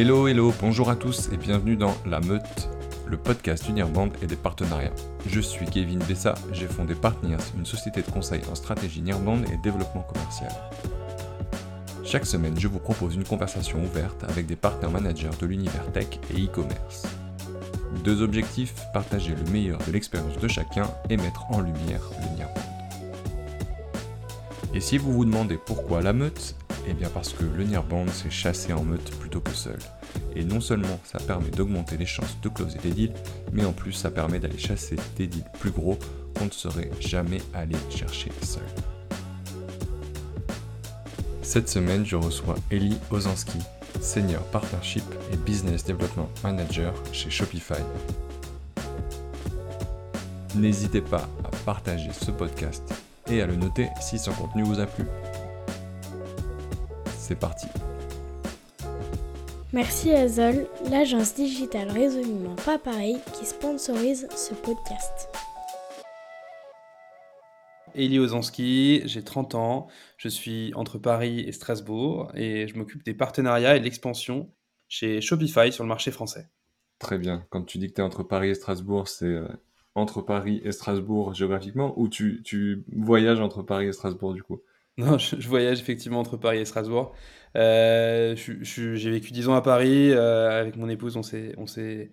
Hello, hello, bonjour à tous et bienvenue dans La Meute, le podcast Unirband et des partenariats. Je suis Kevin Bessa, j'ai fondé Partners, une société de conseil en stratégie Nirband et développement commercial. Chaque semaine, je vous propose une conversation ouverte avec des partenaires managers de l'univers tech et e-commerce. Deux objectifs, partager le meilleur de l'expérience de chacun et mettre en lumière le Nirband. Et si vous vous demandez pourquoi la meute Eh bien parce que le Nirband c'est chasser en meute plutôt que seul. Et non seulement ça permet d'augmenter les chances de closer des deals, mais en plus ça permet d'aller chasser des deals plus gros qu'on ne serait jamais allé chercher seul. Cette semaine, je reçois Eli Ozanski, Senior Partnership et Business Development Manager chez Shopify. N'hésitez pas à partager ce podcast et à le noter si son contenu vous a plu. C'est parti. Merci à Zol, l'agence digitale résolument pas pareil qui sponsorise ce podcast. Eli Ozanski, j'ai 30 ans, je suis entre Paris et Strasbourg et je m'occupe des partenariats et de l'expansion chez Shopify sur le marché français. Très bien. Quand tu dis que tu es entre Paris et Strasbourg, c'est euh, entre Paris et Strasbourg géographiquement ou tu, tu voyages entre Paris et Strasbourg du coup? Non, je, je voyage effectivement entre Paris et Strasbourg. Euh, je- je- j'ai vécu 10 ans à Paris. euh, avec mon épouse, on s'est, on s'est,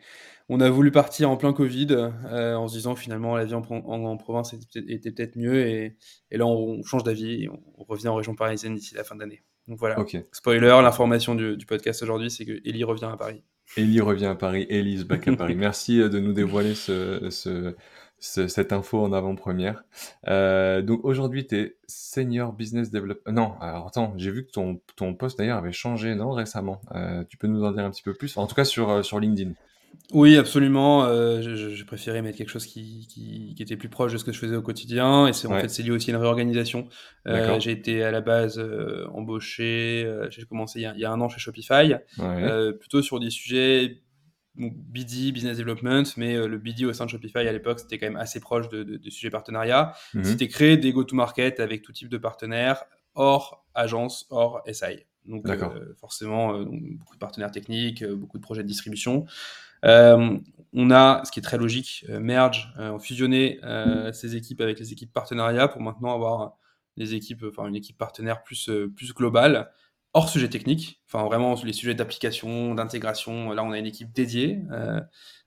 on a voulu partir en plein Covid, euh, en se disant finalement la vie en, pro- en- en province était, peut-être- était peut-être mieux. Et, et là, on, on change d'avis et on, on revient en région parisienne d'ici la fin d'année. Donc voilà. Ok. Spoiler, l'information du, du podcast aujourd'hui, c'est que Ellie revient à Paris. Ellie revient à Paris, Elise back à Paris. Merci euh, de nous dévoiler ce, ce- ce- cette info en avant-première. Euh, donc aujourd'hui, tu es Senior Business Developer. Non, alors attends, j'ai vu que ton, ton poste d'ailleurs avait changé, non, récemment. Euh, tu peux nous en dire un petit peu plus? En tout cas sur, euh, sur LinkedIn. Oui, absolument. euh, j'ai préféré mettre quelque chose qui, qui, qui était plus proche de ce que je faisais au quotidien. Et c'est en fait c'est lié aussi à une réorganisation. Euh, j'ai été à la base euh, embauché. euh, j'ai commencé il y, a, il y a un an chez Shopify, Ouais. euh, plutôt sur des sujets donc, BD, business development, mais euh, le BD au sein de Shopify à l'époque c'était quand même assez proche de, de- des sujets partenariats. Mhm. C'était créer des go-to-market avec tout type de partenaires, hors agence, hors SI. Donc euh, forcément, euh, beaucoup de partenaires techniques, euh, beaucoup de projets de distribution. On a, ce qui est très logique, merge, euh, fusionner ces équipes avec les équipes partenariats pour maintenant avoir des équipes, enfin une équipe partenaire plus, plus globale, hors sujet technique, enfin vraiment les sujets d'application, d'intégration. Là, on a une équipe dédiée euh,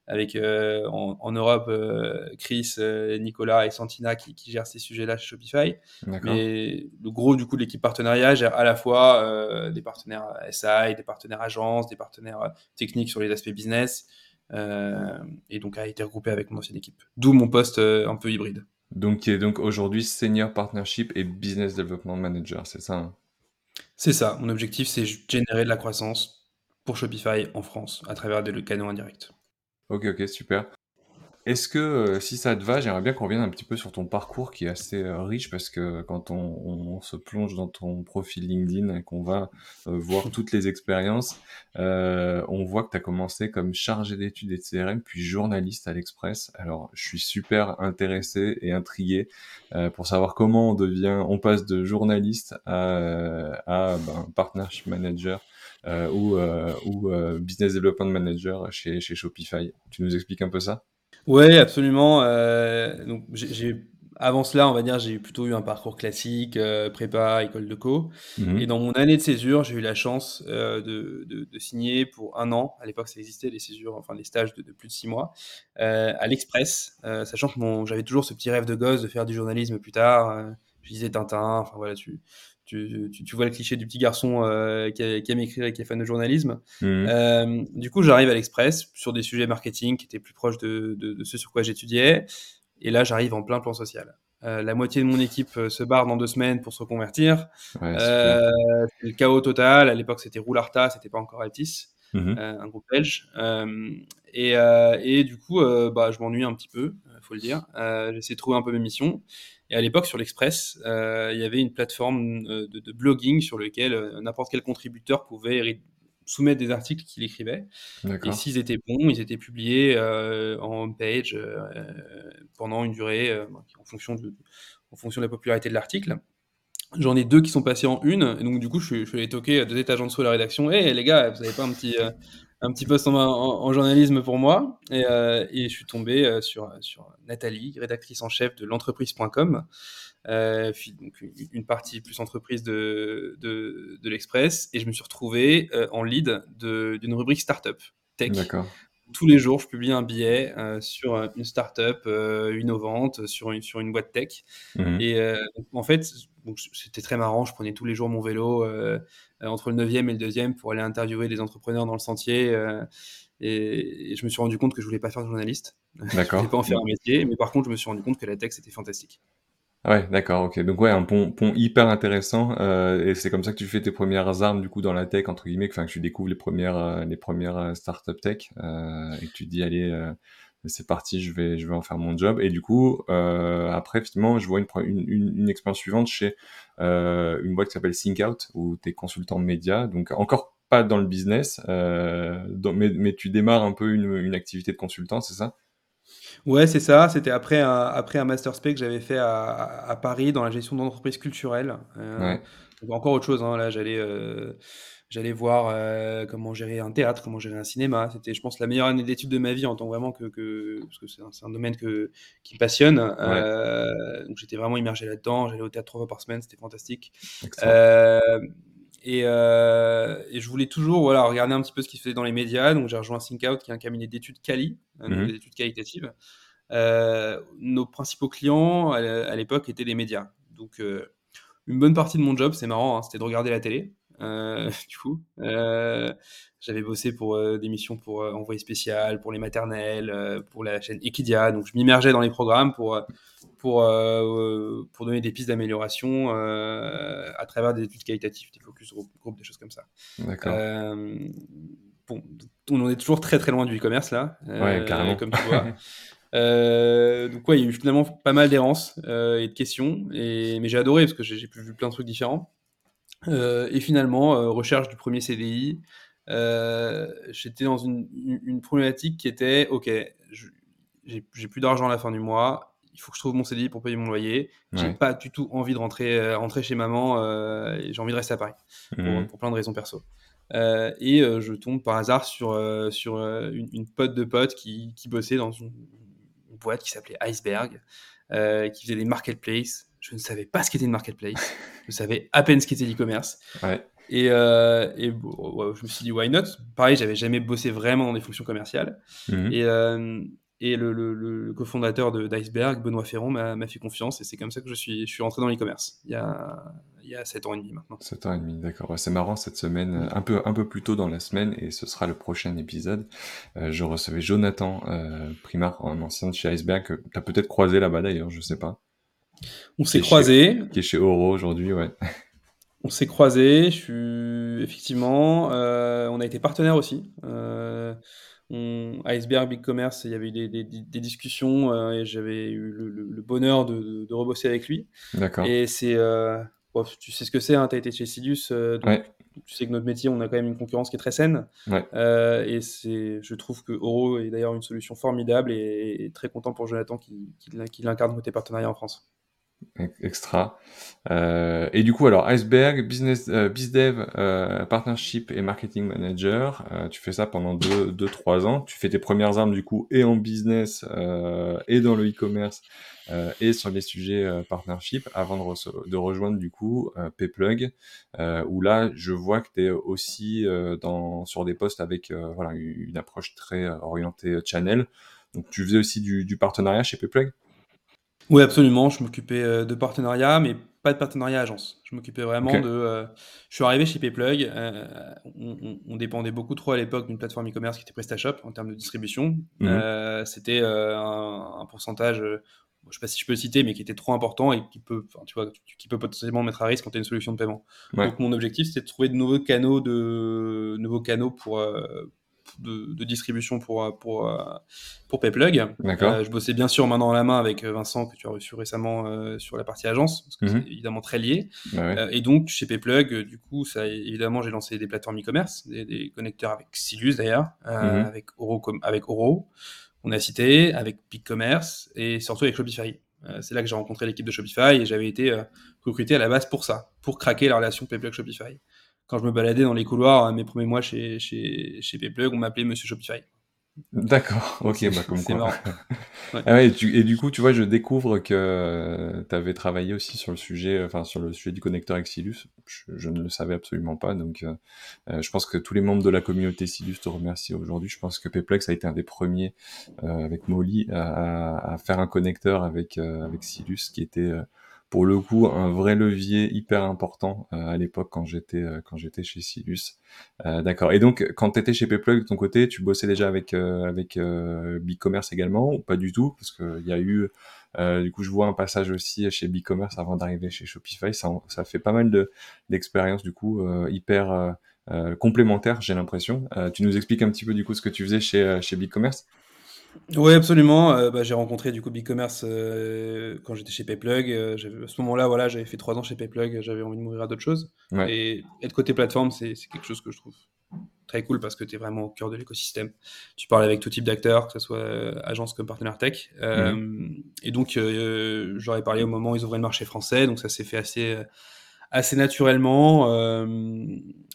avec euh, en, en Europe euh, Chris, Nicolas et Santina qui, qui gèrent ces sujets-là chez Shopify. Mais le gros du coup de l'équipe partenariat gère à la fois des partenaires SI, des partenaires agences, des partenaires techniques sur les aspects business, et donc a été regroupé avec mon ancienne équipe. D'où mon poste un peu hybride. Donc tu es donc aujourd'hui Senior Partnership et Business Development Manager, c'est ça hein? C'est ça, mon objectif c'est générer de la croissance pour Shopify en France à travers des canaux indirects. Ok, ok, super. Est-ce que, euh, si ça te va, j'aimerais bien qu'on revienne un petit peu sur ton parcours qui est assez euh, riche parce que quand on, on se plonge dans ton profil LinkedIn et qu'on va euh, voir toutes les expériences, on voit que tu as commencé comme chargé d'études et de CRM, puis journaliste à l'Express. Alors, je suis super intéressé et intrigué pour savoir comment on devient, on passe de journaliste à, à ben, partnership manager ou, ou business development manager chez, chez Shopify. Tu nous expliques un peu ça? Ouais, absolument. euh, donc j'ai, j'ai- avant cela, on va dire, j'ai plutôt eu un parcours classique, euh, prépa, école de co. Mhm. Et dans mon année de césure, j'ai eu la chance euh, de, de- de signer pour un an. À l'époque, ça existait les césures, enfin les stages de, de plus de six mois, à l'Express, sachant que mon, j'avais toujours ce petit rêve de gosse de faire du journalisme plus tard. je lisais Tintin. Enfin voilà, tu, tu, tu, tu vois le cliché du petit garçon euh, qui, a- qui aime écrire et qui est fan de journalisme. Mhm. Euh, du coup, j'arrive à l'Express sur des sujets marketing qui étaient plus proches de, de, de ce sur quoi j'étudiais. Et là, j'arrive en plein plan social. Euh, la moitié de mon équipe se barre dans deux semaines pour se reconvertir. Ouais, c'est le chaos total. À l'époque, c'était Roularta, c'était pas encore Altis, Mhm. un groupe belge. Et, et du coup, bah, je m'ennuie un petit peu, faut le dire. J'essaie de trouver un peu mes missions. Et à l'époque, sur l'Express, euh, il y avait une plateforme euh, de, de blogging sur lequel euh, n'importe quel contributeur pouvait soumettre des articles qu'il écrivait. Et s'ils étaient bons, ils étaient publiés euh, en homepage euh, pendant une durée en, fonction de, en fonction de la popularité de l'article. J'en ai deux qui sont passés en une, et donc du coup, je suis, je suis allé toquer à deux étages en dessous de la rédaction. Hé les gars, vous avez pas un petit, euh, un petit poste en, journalisme pour moi. Et, euh, je suis tombé euh, sur, Nathalie, rédactrice en chef de l'entreprise.com, euh, donc une- partie plus entreprise de, de, l'Express, et je me suis retrouvé en lead d'une rubrique startup tech. Tous les jours, je publie un billet euh, sur euh, une startup euh, innovante, sur une, sur une boîte tech. Mhm. Et euh, en fait, c'était très marrant. Je prenais tous les jours mon vélo euh, euh, entre le 9e et le 2e pour aller interviewer des entrepreneurs dans le sentier. euh, et, et je me suis rendu compte que je voulais pas faire de journaliste. je D'accord. voulais pas en faire un métier. Mais par contre, je me suis rendu compte que la tech, c'était fantastique. Ouais, d'accord, ok. Donc ouais, un pont, pont hyper intéressant. euh, et c'est comme ça que tu fais tes premières armes du coup dans la tech entre guillemets, enfin que tu découvres les premières, euh, les premières euh, startup tech euh, et que tu dis allez, euh, c'est parti, je vais, je vais en faire mon job. Et du coup, euh, après effectivement, je vois une, une, une, expérience suivante chez euh, une boîte qui s'appelle ThinkOut où tu es consultant média, donc encore pas dans le business, euh, dans- mais, mais tu démarres un peu une, une activité de consultant, c'est ça? Ouais, c'est ça. C'était après un, après un master spé que j'avais fait à, à Paris dans la gestion d'entreprises culturelles. Euh, Ouais, encore autre chose. hein. Là, j'allais euh, j'allais voir euh, comment gérer un théâtre, comment gérer un cinéma. C'était, je pense, la meilleure année d'études de ma vie en tant vraiment que, que parce que c'est un, domaine que, qui me passionne. ouais, Euh, donc j'étais vraiment immergé là-dedans. J'allais au théâtre trois fois par semaine. C'était fantastique. Euh, et, euh, et je voulais toujours voilà, regarder un petit peu ce qui se faisait dans les médias. Donc j'ai rejoint ThinkOut, qui est un cabinet d'études quali, Mhm. des études qualitatives. Euh, nos principaux clients à l'époque étaient les médias. Donc euh, une bonne partie de mon job, c'est marrant, hein, c'était de regarder la télé. Euh, du coup, euh, j'avais bossé pour euh, des missions pour Envoyé spécial, pour les maternelles, pour la chaîne Equidia. Donc je m'immergeais dans les programmes pour pour pour donner des pistes d'amélioration à travers des études qualitatives, des focus group, group, des choses comme ça. D'accord. Bon, on en est toujours très très loin du e-commerce là, Ouais, carrément. comme tu vois. Euh, donc ouais, il y a eu finalement pas mal d'errances euh, et de questions, et, mais j'ai adoré parce que j'ai j'ai pu vu plein de trucs différents. Euh, et finalement, euh, recherche du premier CDI, euh, j'étais dans une, problématique qui était, ok, j'ai plus d'argent à la fin du mois, il faut que je trouve mon CDI pour payer mon loyer. J'ai Ouais. pas du tout envie de rentrer, rentrer chez maman, j'ai envie de rester à Paris pour, Mhm. pour plein de raisons perso. Et je tombe par hasard sur, sur une, une pote de pote qui, qui bossait dans une, une boîte qui s'appelait Iceberg, qui faisait des marketplaces. Je ne savais pas ce qu'était une marketplace. je savais à peine ce qu'était l'e-commerce. Ouais. Et, euh, et bon, ouais, je me suis dit, why not? Pareil, j'avais jamais bossé vraiment dans des fonctions commerciales. Mhm. Et, euh, et le, le- le cofondateur d'Iceberg, Benoît Ferron, m'a fait confiance. Et c'est comme ça que je suis, je suis rentré dans l'e-commerce, il, y a- il y a 7 ans et demi maintenant. 7 ans et demi, d'accord. Ouais, c'est marrant cette semaine, euh, un peu, un peu plus tôt dans la semaine, et ce sera le prochain épisode. Euh, je recevais Jonathan Primard, un ancien de chez Iceberg, que t'as peut-être croisé là-bas d'ailleurs, je sais pas. On s'est est chez- croisés. Qui est chez Oro aujourd'hui, ouais. On s'est croisés, je suis effectivement, euh, on a été partenaires aussi. Euh, on, Iceberg Big Commerce, il y avait eu des, des- des discussions euh, et j'avais eu le, le- le bonheur de, de- de rebosser avec lui. D'accord. Et c'est, bon, tu sais ce que c'est, hein, tu as été chez euh, donc Ouais. tu sais que notre métier, on a quand même une concurrence qui est très saine. Ouais. Et c'est, je trouve que Oro est d'ailleurs une solution formidable et, et très content pour Jonathan qui, qui, qui l'incarne côté partenariat en France. Ex- Extra. Euh, et du coup, alors, Iceberg, Business, euh, BizDev, euh, Partnership et Marketing Manager, euh, tu fais ça pendant 2-3 deux, trois ans. Tu fais tes premières armes, du coup, et en business, euh, et dans le e-commerce, euh, et sur les sujets partnership, avant de, rece- de rejoindre, du coup, Payplug, où là, je vois que tu es aussi dans, sur des postes avec voilà, une approche très orientée channel. Donc, tu faisais aussi du, du partenariat chez Payplug Oui, absolument. Je m'occupais euh, de partenariat, mais pas de partenariat agence. Je m'occupais vraiment Ok. de. euh, je suis arrivé chez Payplug. euh, on, on- on dépendait beaucoup trop à l'époque d'une plateforme e-commerce qui était PrestaShop en termes de distribution. Mhm. Euh, C'était euh, un, un pourcentage, euh, je sais pas si je peux le citer, mais qui était trop important et qui peut, enfin, tu vois, qui- qui peut potentiellement mettre à risque quand tu as une solution de paiement. Ouais. Donc mon objectif, c'était de trouver de nouveaux canaux de nouveaux canaux pour euh, de, de distribution pour euh, pour euh, pour Payplug. Euh, je bossais bien sûr main dans la main avec Vincent que tu as reçu récemment euh, sur la partie agence parce que Mhm. c'est évidemment très lié. Bah ouais. Euh, et donc chez Payplug, du coup, ça évidemment j'ai lancé des plateformes e-commerce, des, des connecteurs avec Silius d'ailleurs, Mhm. avec Oro avec Oro, on a cité, avec BigCommerce et surtout avec Shopify. c'est là que j'ai rencontré l'équipe de Shopify et j'avais été recruté à la base pour ça, pour craquer la relation Payplug Shopify. Quand je me baladais dans les couloirs mes premiers mois chez, chez, chez Payplug, on m'appelait Monsieur Shopify. D'accord, ok, bah comme quoi. Ah ouais, et, du coup, tu vois, je découvre que tu avais travaillé aussi sur le sujet, enfin sur le sujet du connecteur Exilus. Je, ne le savais absolument pas, donc euh, euh, je pense que tous les membres de la communauté Silus te remercient aujourd'hui. Je pense que Peplex a été un des premiers euh, avec Molly à, à, faire un connecteur avec avec Silus, qui était pour le coup un vrai levier hyper important euh, à l'époque quand j'étais euh, quand j'étais chez Silus. Euh, D'accord. Et donc quand tu étais chez Payplug de ton côté, tu bossais déjà avec euh, avec BigCommerce également ou pas du tout? Parce qu'il y a eu du coup je vois un passage aussi chez BigCommerce avant d'arriver chez Shopify. Ça, ça fait pas mal de d'expériences du coup hyper complémentaires j'ai l'impression. tu nous expliques un petit peu du coup ce que tu faisais chez chez BigCommerce oui, absolument. Euh, bah, j'ai rencontré du coup BigCommerce euh, quand j'étais chez Payplug. Euh, à ce moment-là, voilà, j'avais fait trois ans chez Payplug, j'avais envie de m'ouvrir à d'autres choses. Et être côté plateforme, c'est quelque chose que je trouve très cool parce que tu es vraiment au cœur de l'écosystème. Tu parles avec tout type d'acteurs, que ce soit agence comme partenaire tech. Et donc, j'aurais parlé au moment où ils ouvraient le marché français, donc ça s'est fait assez assez naturellement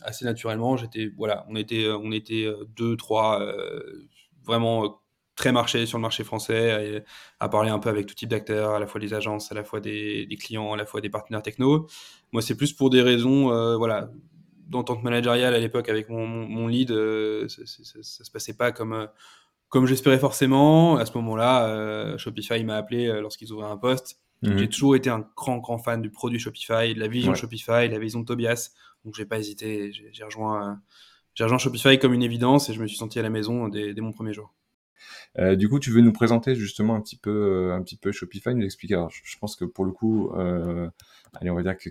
assez naturellement j'étais voilà on était on était deux trois vraiment très marché sur le marché français, à, parler un peu avec tout type d'acteurs, à la fois des agences, à la fois des, clients, à la fois des partenaires techno. Moi, c'est plus pour des raisons, euh, voilà, d'entente managériale à l'époque avec mon, mon, lead, euh, ça, ça, se passait pas comme, euh, comme j'espérais forcément. À ce moment-là, Shopify m'a appelé lorsqu'ils ouvraient un poste. Mhm. J'ai toujours été un grand, grand fan du produit Shopify, de la vision Shopify, de la vision de Tobias. Donc, j'ai pas hésité. J'ai rejoint, j'ai rejoint Shopify comme une évidence et je me suis senti à la maison dès mon premier jour. Euh, du coup, tu veux nous présenter justement un petit peu, euh, un petit peu Shopify, nous expliquer. Alors, je, pense que pour le coup, euh, allez, on va dire que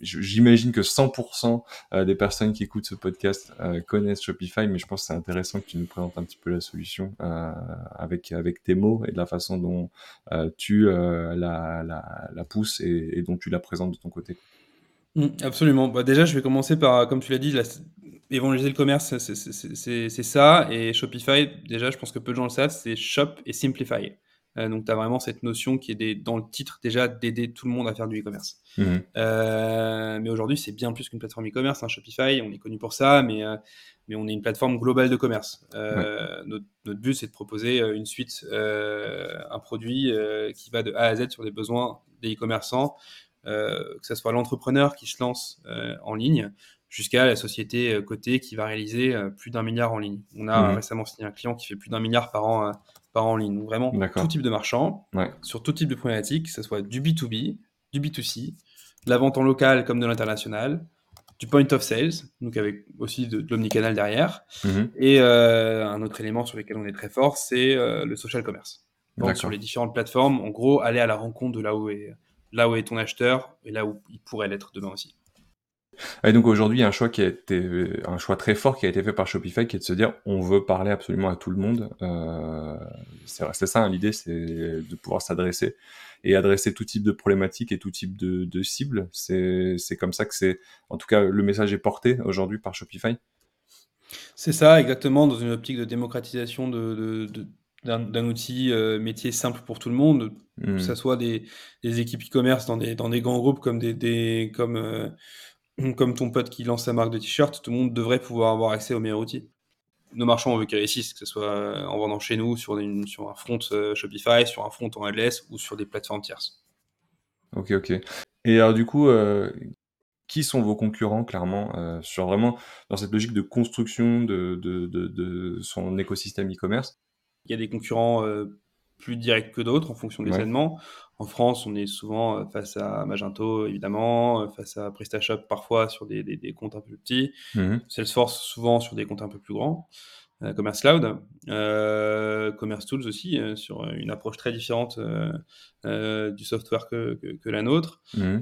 J'imagine que 100% des personnes qui écoutent ce podcast connaissent Shopify, mais je pense que c'est intéressant que tu nous présentes un petit peu la solution avec avec tes mots et de la façon dont tu la, la, la, pousses et, dont tu la présentes de ton côté. Mmh, absolument. Bah, déjà, je vais commencer par, comme tu l'as dit, la, évangéliser le commerce, c'est ça. Et Shopify, déjà, je pense que peu de gens le savent, c'est Shop et Simplify. Euh, donc, tu as vraiment cette notion qui est dans le titre déjà d'aider tout le monde à faire du e-commerce. Mmh. Euh, mais aujourd'hui, c'est bien plus qu'une plateforme e-commerce. Hein, Shopify, on est connu pour ça, mais, euh, mais on est une plateforme globale de commerce. Notre, notre, but, c'est de proposer une suite, un produit qui va de A à Z sur les besoins des e-commerçants, que ce soit l'entrepreneur qui se lance en ligne jusqu'à la société euh, cotée qui va réaliser euh, plus d'un milliard en ligne. On a mhm. récemment signé un client qui fait plus d'un milliard par an, euh, par an en ligne. Donc vraiment, tout type de marchand, sur tout type de problématique, que ce soit du B2B, du B2C, de la vente en local comme de l'international, du point of sales, donc avec aussi de, l'omnicanal derrière. Mhm. Et un autre élément sur lequel on est très fort, c'est le social commerce. Donc sur les différentes plateformes, en gros, aller à la rencontre de là où est, là où est ton acheteur et là où il pourrait l'être demain aussi. Et donc aujourd'hui, il y a un choix qui a été, un choix très fort qui a été fait par Shopify, qui est de se dire, on veut parler absolument à tout le monde. Euh, c'est ça, hein, l'idée, c'est de pouvoir s'adresser et adresser tout type de problématiques et tout type de, de cibles. C'est comme ça que c'est, en tout cas, le message est porté aujourd'hui par Shopify. C'est ça, exactement, dans une optique de démocratisation de, de, d'un outil euh, métier simple pour tout le monde, que ce hmm. soit des, des équipes e-commerce dans des, dans des grands groupes comme des, des comme euh, comme ton pote qui lance sa marque de t-shirt, tout le monde devrait pouvoir avoir accès aux meilleurs outils. Nos marchands, on veut qu'ils réussissent, que ce soit euh, en vendant chez nous, sur, sur un front euh, Shopify, sur un front en headless ou sur des plateformes tierces. Ok, ok. Et alors du coup, qui sont vos concurrents clairement sur vraiment dans cette logique de construction de, de, de, son écosystème e-commerce? Il y a des concurrents plus directs que d'autres en fonction des événements. En France, on est souvent euh, face à Magento, évidemment, euh, face à PrestaShop parfois sur des, comptes un peu plus petits, mmh. Salesforce souvent sur des comptes un peu plus grands, euh, Commerce Cloud, Commerce Tools aussi, sur une approche très différente du software que, la nôtre, mmh.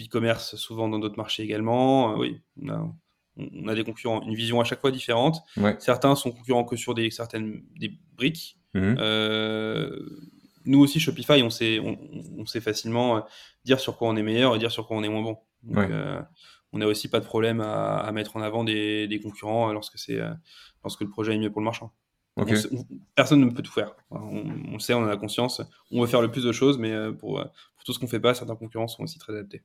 E-commerce souvent dans d'autres marchés également. oui, on a, des concurrents, une vision à chaque fois différente. Certains sont concurrents que sur des, certaines des briques. Mmh nous aussi, Shopify, on sait, on, sait facilement euh, dire sur quoi on est meilleur et dire sur quoi on est moins bon. Donc, euh, on n'a aussi pas de problème à, mettre en avant des, concurrents lorsque, c'est, euh, lorsque le projet est mieux pour le marchand. personne ne peut tout faire. On, on, sait, on a la conscience. On veut faire le plus de choses, mais pour, pour tout ce qu'on fait pas, certains concurrents sont aussi très adaptés.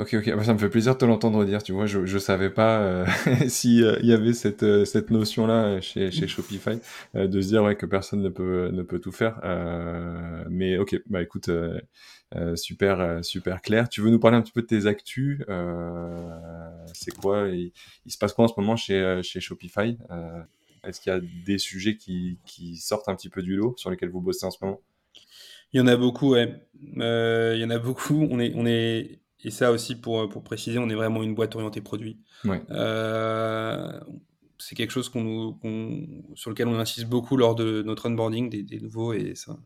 Ok, ok, bah, ça me fait plaisir de te l'entendre dire, tu vois, je, je savais pas euh, s'il euh, y avait cette, euh, cette notion-là chez, chez Shopify, de se dire ouais, que personne ne peut, ne peut tout faire. mais ok, bah écoute, super, super clair. Tu veux nous parler un petit peu de tes actus C'est quoi? Il, il, se passe quoi en ce moment chez, chez Shopify? Est-ce qu'il y a des sujets qui, qui sortent un petit peu du lot sur lesquels vous bossez en ce moment? Il y en a beaucoup, ouais. il y en a beaucoup. On est, on est et ça aussi, pour, pour préciser, on est vraiment une boîte orientée produit. Euh, c'est quelque chose qu'on, sur lequel on insiste beaucoup lors de notre onboarding des, nouveaux. Et ça,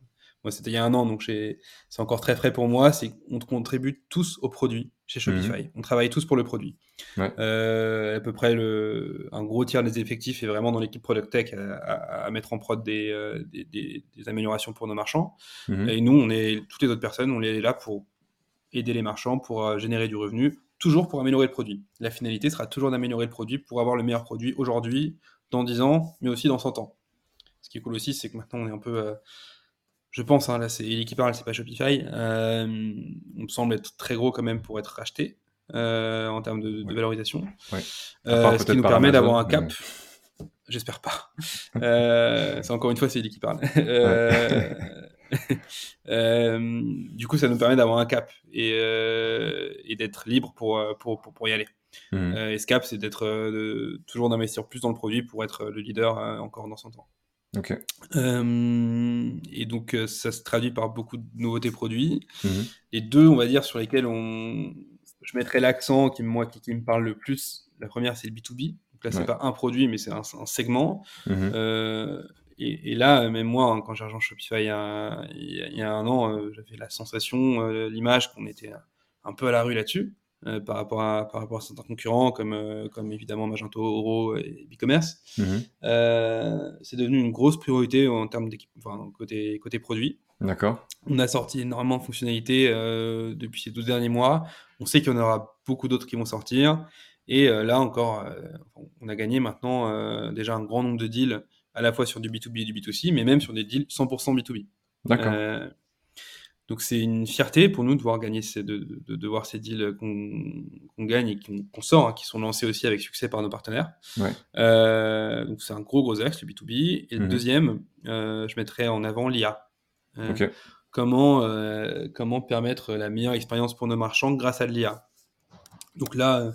moi, c'était il y a un an, donc c'est encore très frais pour moi. C'est qu'on contribue tous au produit chez Shopify. Mhm. On travaille tous pour le produit. Euh, à peu près le, un gros tiers des effectifs est vraiment dans l'équipe Product Tech à, mettre en prod euh, des, des, des, améliorations pour nos marchands. Mhm. Et nous, on est, toutes les autres personnes, on est là pour aider les marchands pour euh, générer du revenu, toujours pour améliorer le produit. La finalité sera toujours d'améliorer le produit pour avoir le meilleur produit aujourd'hui, dans 10 ans, mais aussi dans 100 ans. Ce qui est cool aussi, c'est que maintenant on est un peu. Euh, je pense, hein, là c'est Eli qui parle, c'est pas Shopify. Euh, on semble être très gros quand même pour être racheté en termes de, valorisation. ce qui nous permet d'avoir un cap. J'espère pas. c'est encore une fois, c'est Eli qui parle. Euh, du coup, ça nous permet d'avoir un cap et, euh, et d'être libre pour, euh, pour, pour, y aller. Mmh. et ce cap, c'est d'être toujours d'investir plus dans le produit pour être le leader encore dans 100 ans. Ok. et donc, ça se traduit par beaucoup de nouveautés produits. Mmh. Les deux, on va dire, sur lesquels on... je mettrai l'accent qui, moi, qui, me parle le plus, la première, c'est le B2B. Donc là, c'est pas un produit, mais c'est un, segment. Mmh et, là, même moi, hein, quand j'ai rejoint Shopify il y, a, il y a, un an, euh, j'avais la sensation, euh, l'image qu'on était un peu à la rue là-dessus, euh, par, rapport à, par rapport à certains concurrents, comme, comme évidemment Magento, Oro et e-commerce. Mmh c'est devenu une grosse priorité en termes d'équipe, enfin, côté, côté produit. D'accord. On a sorti énormément de fonctionnalités depuis ces 12 derniers mois. On sait qu'il y en aura beaucoup d'autres qui vont sortir. Et là encore, on a gagné maintenant déjà un grand nombre de deals à la fois sur du B2B et du B2C, mais même sur des deals 100% B2B. D'accord. Euh, donc c'est une fierté pour nous de voir gagner ces, de, de, voir ces deals qu'on gagne et qu'on sort, hein, qui sont lancés aussi avec succès par nos partenaires. Ouais. Euh, donc c'est un gros gros axe le B2B. Et le mhm. deuxième, euh, je mettrais en avant l'IA. Comment comment permettre la meilleure expérience pour nos marchands grâce à l'IA. Donc là,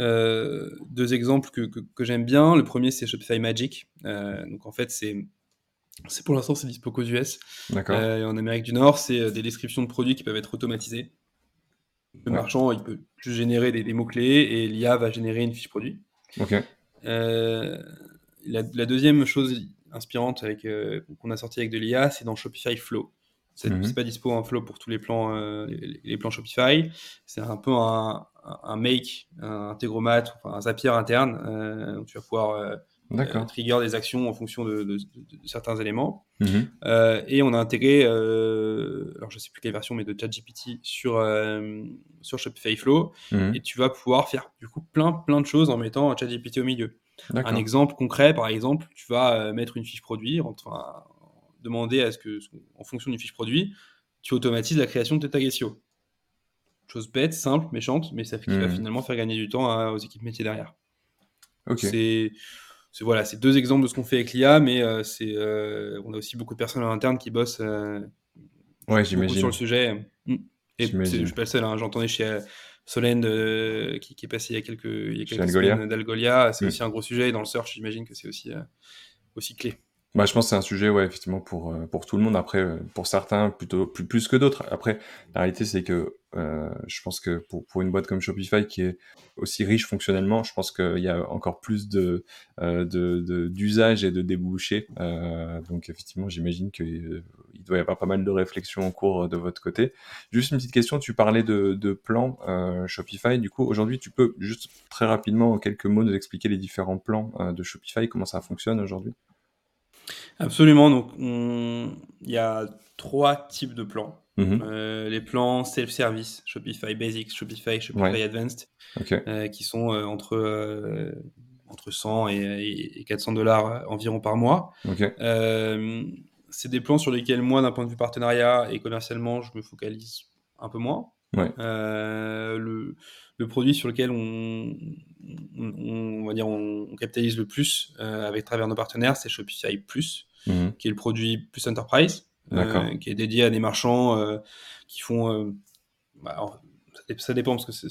euh, deux exemples que, que, j'aime bien. Le premier, c'est Shopify Magic. Euh, donc en fait, c'est c'est pour l'instant, c'est dispo qu'aux US. Euh, en Amérique du Nord, c'est des descriptions de produits qui peuvent être automatisées. Le marchand, il peut juste générer des, mots-clés et l'IA va générer une fiche produit. la, la, deuxième chose inspirante avec, qu'on a sorti avec de l'IA, c'est dans Shopify Flow. C'est mhm. pas dispo en flow pour tous les plans, euh, les, plans Shopify. C'est un peu un, un, make, un intégromat, enfin un Zapier interne. Euh, où tu vas pouvoir euh, trigger des actions en fonction de, certains éléments. Mhm. et on a intégré, alors je sais plus quelle version, mais de ChatGPT sur, sur Shopify Flow. Mhm. Et tu vas pouvoir faire du coup plein, plein de choses en mettant ChatGPT au milieu. Un exemple concret, par exemple, tu vas mettre une fiche produit, enfin, demander à ce que, en fonction d'une fiche produit, tu automatises la création de tes tags SEO. Chose bête, simple, méchante, mais ça fait va hmm. finalement faire gagner du temps aux équipes métiers derrière. C'est voilà, c'est deux exemples de ce qu'on fait avec l'IA, mais euh, c'est euh, on a aussi beaucoup de personnes en interne qui bossent euh, ouais, sur le sujet. Hmm. Et je suis pas le seul, hein. j'entendais chez Solène qui, est passé il y a quelques, il y a quelques semaines d'Algolia, c'est hmm. aussi un gros sujet. Et dans le search, j'imagine que c'est aussi, aussi clé. Bah, je pense que c'est un sujet, ouais, effectivement, pour, euh, pour tout le monde. Après, euh, pour certains, plutôt plus, que d'autres. Après, la réalité, c'est que euh, je pense que pour, pour une boîte comme Shopify, qui est aussi riche fonctionnellement, je pense qu'il y a encore plus de euh, d'usage et de débouchés. Donc, effectivement, j'imagine qu'il il doit y avoir pas mal de réflexions en cours de votre côté. Juste une petite question, tu parlais de, de plans Shopify. Du coup, aujourd'hui, tu peux juste très rapidement, en quelques mots, nous expliquer les différents plans de Shopify, comment ça fonctionne aujourd'hui? Absolument. Donc, il y a trois types de plans. Mhm. Euh, les plans self-service, Shopify Basics, Shopify, Shopify Advanced, euh, qui sont euh, entre entre 100 et, 400 dollars environ par mois. c'est des plans sur lesquels moi, d'un point de vue partenariat et commercialement, je me focalise un peu moins. Le, le, produit sur lequel on, on, va dire on, capitalise le plus avec travers nos partenaires, c'est Shopify Plus, mhm. qui est le produit plus enterprise, qui est dédié à des marchands qui font bah, ça dépend parce que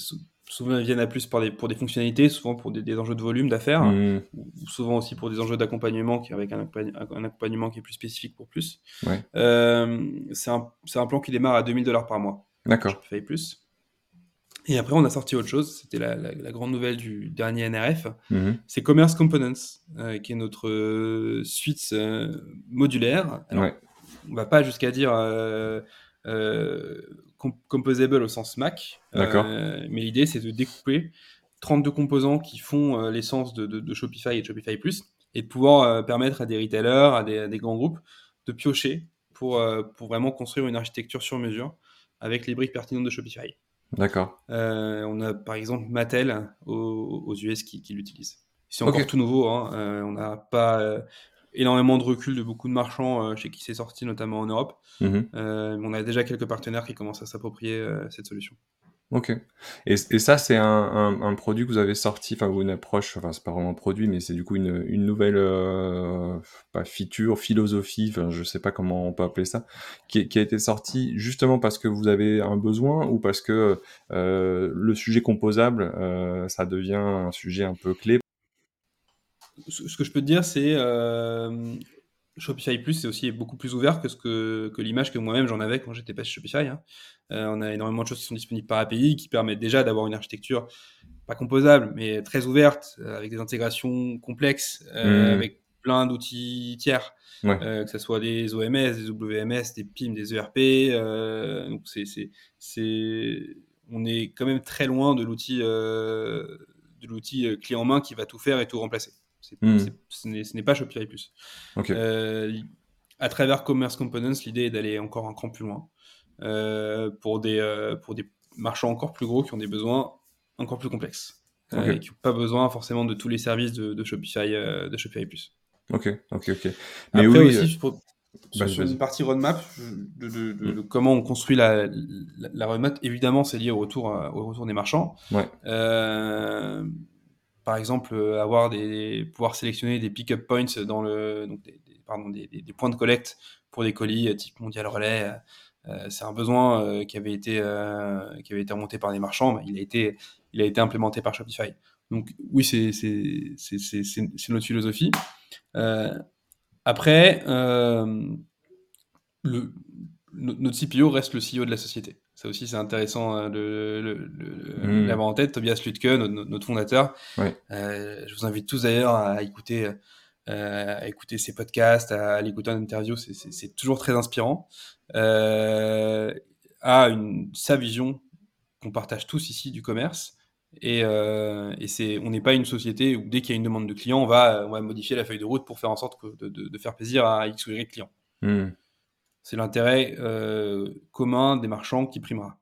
souvent ils viennent à plus pour des, pour des fonctionnalités, souvent pour des, enjeux de volume d'affaires, mmh. ou souvent aussi pour des enjeux d'accompagnement, avec un, un, accompagnement qui est plus spécifique pour plus. Euh, c'est un, un, plan qui démarre à 2000 dollars par mois. D'accord. Je plus. Et après, on a sorti autre chose. C'était la, la, grande nouvelle du dernier NRF. Mmh. C'est Commerce Components, euh, qui est notre euh, suite modulaire. Alors, On va pas jusqu'à dire composable au sens Mac. Euh, mais l'idée, c'est de découper 32 composants qui font euh, l'essence de, Shopify et Shopify Plus et de pouvoir euh, permettre à des retailers, à des, grands groupes de piocher pour, pour vraiment construire une architecture sur mesure avec les briques pertinentes de Shopify. D'accord. on a par exemple Mattel aux, US qui, l'utilise. C'est encore tout nouveau. Hein. on n'a pas énormément de recul de beaucoup de marchands euh, chez qui c'est sorti, notamment en Europe. Mhm. Euh, on a déjà quelques partenaires qui commencent à s'approprier euh, cette solution. Ok. Et, ça, c'est un, produit que vous avez sorti, enfin, ou une approche, enfin, c'est pas vraiment un produit, mais c'est du coup une, nouvelle, pas feature, philosophie, enfin, je sais pas comment on peut appeler ça, qui, a été sorti justement parce que vous avez un besoin ou parce que le sujet composable, ça devient un sujet un peu clé? Ce que je peux te dire, c'est euh, Shopify Plus, c'est aussi beaucoup plus ouvert que, ce que, que l'image que moi-même j'en avais quand j'étais pas chez Shopify. Hein. Euh, on a énormément de choses qui sont disponibles par API, qui permettent déjà d'avoir une architecture pas composable, mais très ouverte, euh, avec des intégrations complexes, mmh. avec plein d'outils tiers, que ce soit des OMS, des WMS, des PIM, des ERP. donc c'est, c'est, on est quand même très loin de l'outil, de l'outil clé en main qui va tout faire et tout remplacer. Hmm. ce n'est pas Shopify Plus. Euh, à travers Commerce Components, l'idée est d'aller encore un cran plus loin euh, pour, des, euh, pour des marchands encore plus gros qui ont des besoins encore plus complexes et qui n'ont pas besoin forcément de tous les services de, Shopify, de Shopify Plus. Ok, ok, ok. Mais Après oui, aussi, sur, une partie roadmap, de, hmm. comment on construit la, la, roadmap, évidemment, c'est lié au retour, au retour des marchands. Ouais par exemple, euh, avoir des, pouvoir sélectionner des pick-up points dans le, donc des, pardon, des, points de collecte pour des colis euh, type mondial relais. Euh, c'est un besoin qui avait été qui avait été remonté par les marchands, mais il a été il a été implémenté par Shopify. Donc oui, c'est c'est notre philosophie. après, le, notre CPO reste le CEO de la société. Ça aussi, c'est intéressant hein, de hmm. l'avoir en tête. Tobias Lutke, notre, fondateur. Euh, je vous invite tous d'ailleurs à écouter, euh, à écouter ses podcasts, à l'écouter en interview. C'est toujours très inspirant. Euh, a une, sa vision qu'on partage tous ici du commerce. Et, euh, et c'est, on n'est pas une société où dès qu'il y a une demande de client, on va, on va modifier la feuille de route pour faire en sorte que, de, de, faire plaisir à X ou Y clients. Hmm c'est l'intérêt euh, commun des marchands qui primera.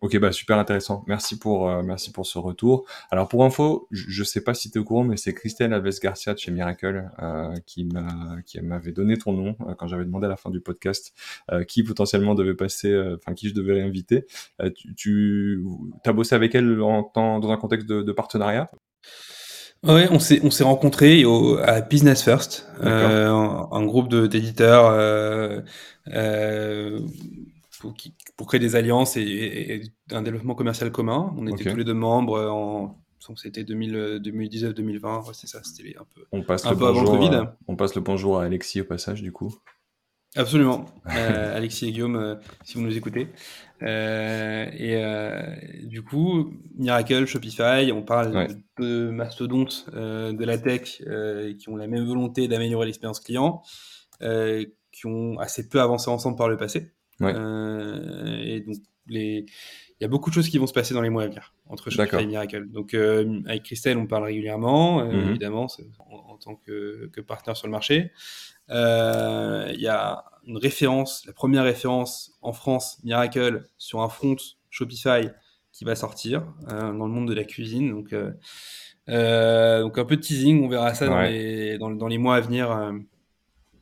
Ok, bah super intéressant. Merci pour, euh, merci pour ce retour. Alors pour info, je ne sais pas si tu es au courant, mais c'est Christelle Alves Garcia de chez Miracle euh, qui m'a, qui m'avait donné ton nom quand j'avais demandé à la fin du podcast qui potentiellement devait passer, enfin qui je devais réinviter. tu, tu as bossé avec elle en, dans un contexte de partenariat? Ouais, on s'est on s'est rencontrés au, à Business First, euh, un, groupe d'éditeurs euh, euh, pour, pour, créer des alliances et, un développement commercial commun. On était tous les deux membres en c'était 2019-2020, c'est ça, c'était un peu, on passe un le peu bonjour, avant le Covid. on passe le bonjour à Alexis au passage du coup. Absolument, Alexis et Guillaume, si vous nous écoutez. Euh, et euh, du coup, Miracle, Shopify, on parle de mastodontes euh, de la tech qui ont la même volonté d'améliorer l'expérience client, qui ont assez peu avancé ensemble par le passé. et donc, les... il y a beaucoup de choses qui vont se passer dans les mois à venir entre Shopify et Miracle. Donc, avec Christelle, on parle régulièrement, mhm. évidemment, en, tant que, que, partenaire sur le marché. Il y a une référence, la première référence en France, Miracle, sur un front Shopify qui va sortir euh, dans le monde de la cuisine. Donc, euh, donc un peu de teasing, on verra ça dans, les, dans, dans les mois à venir. euh,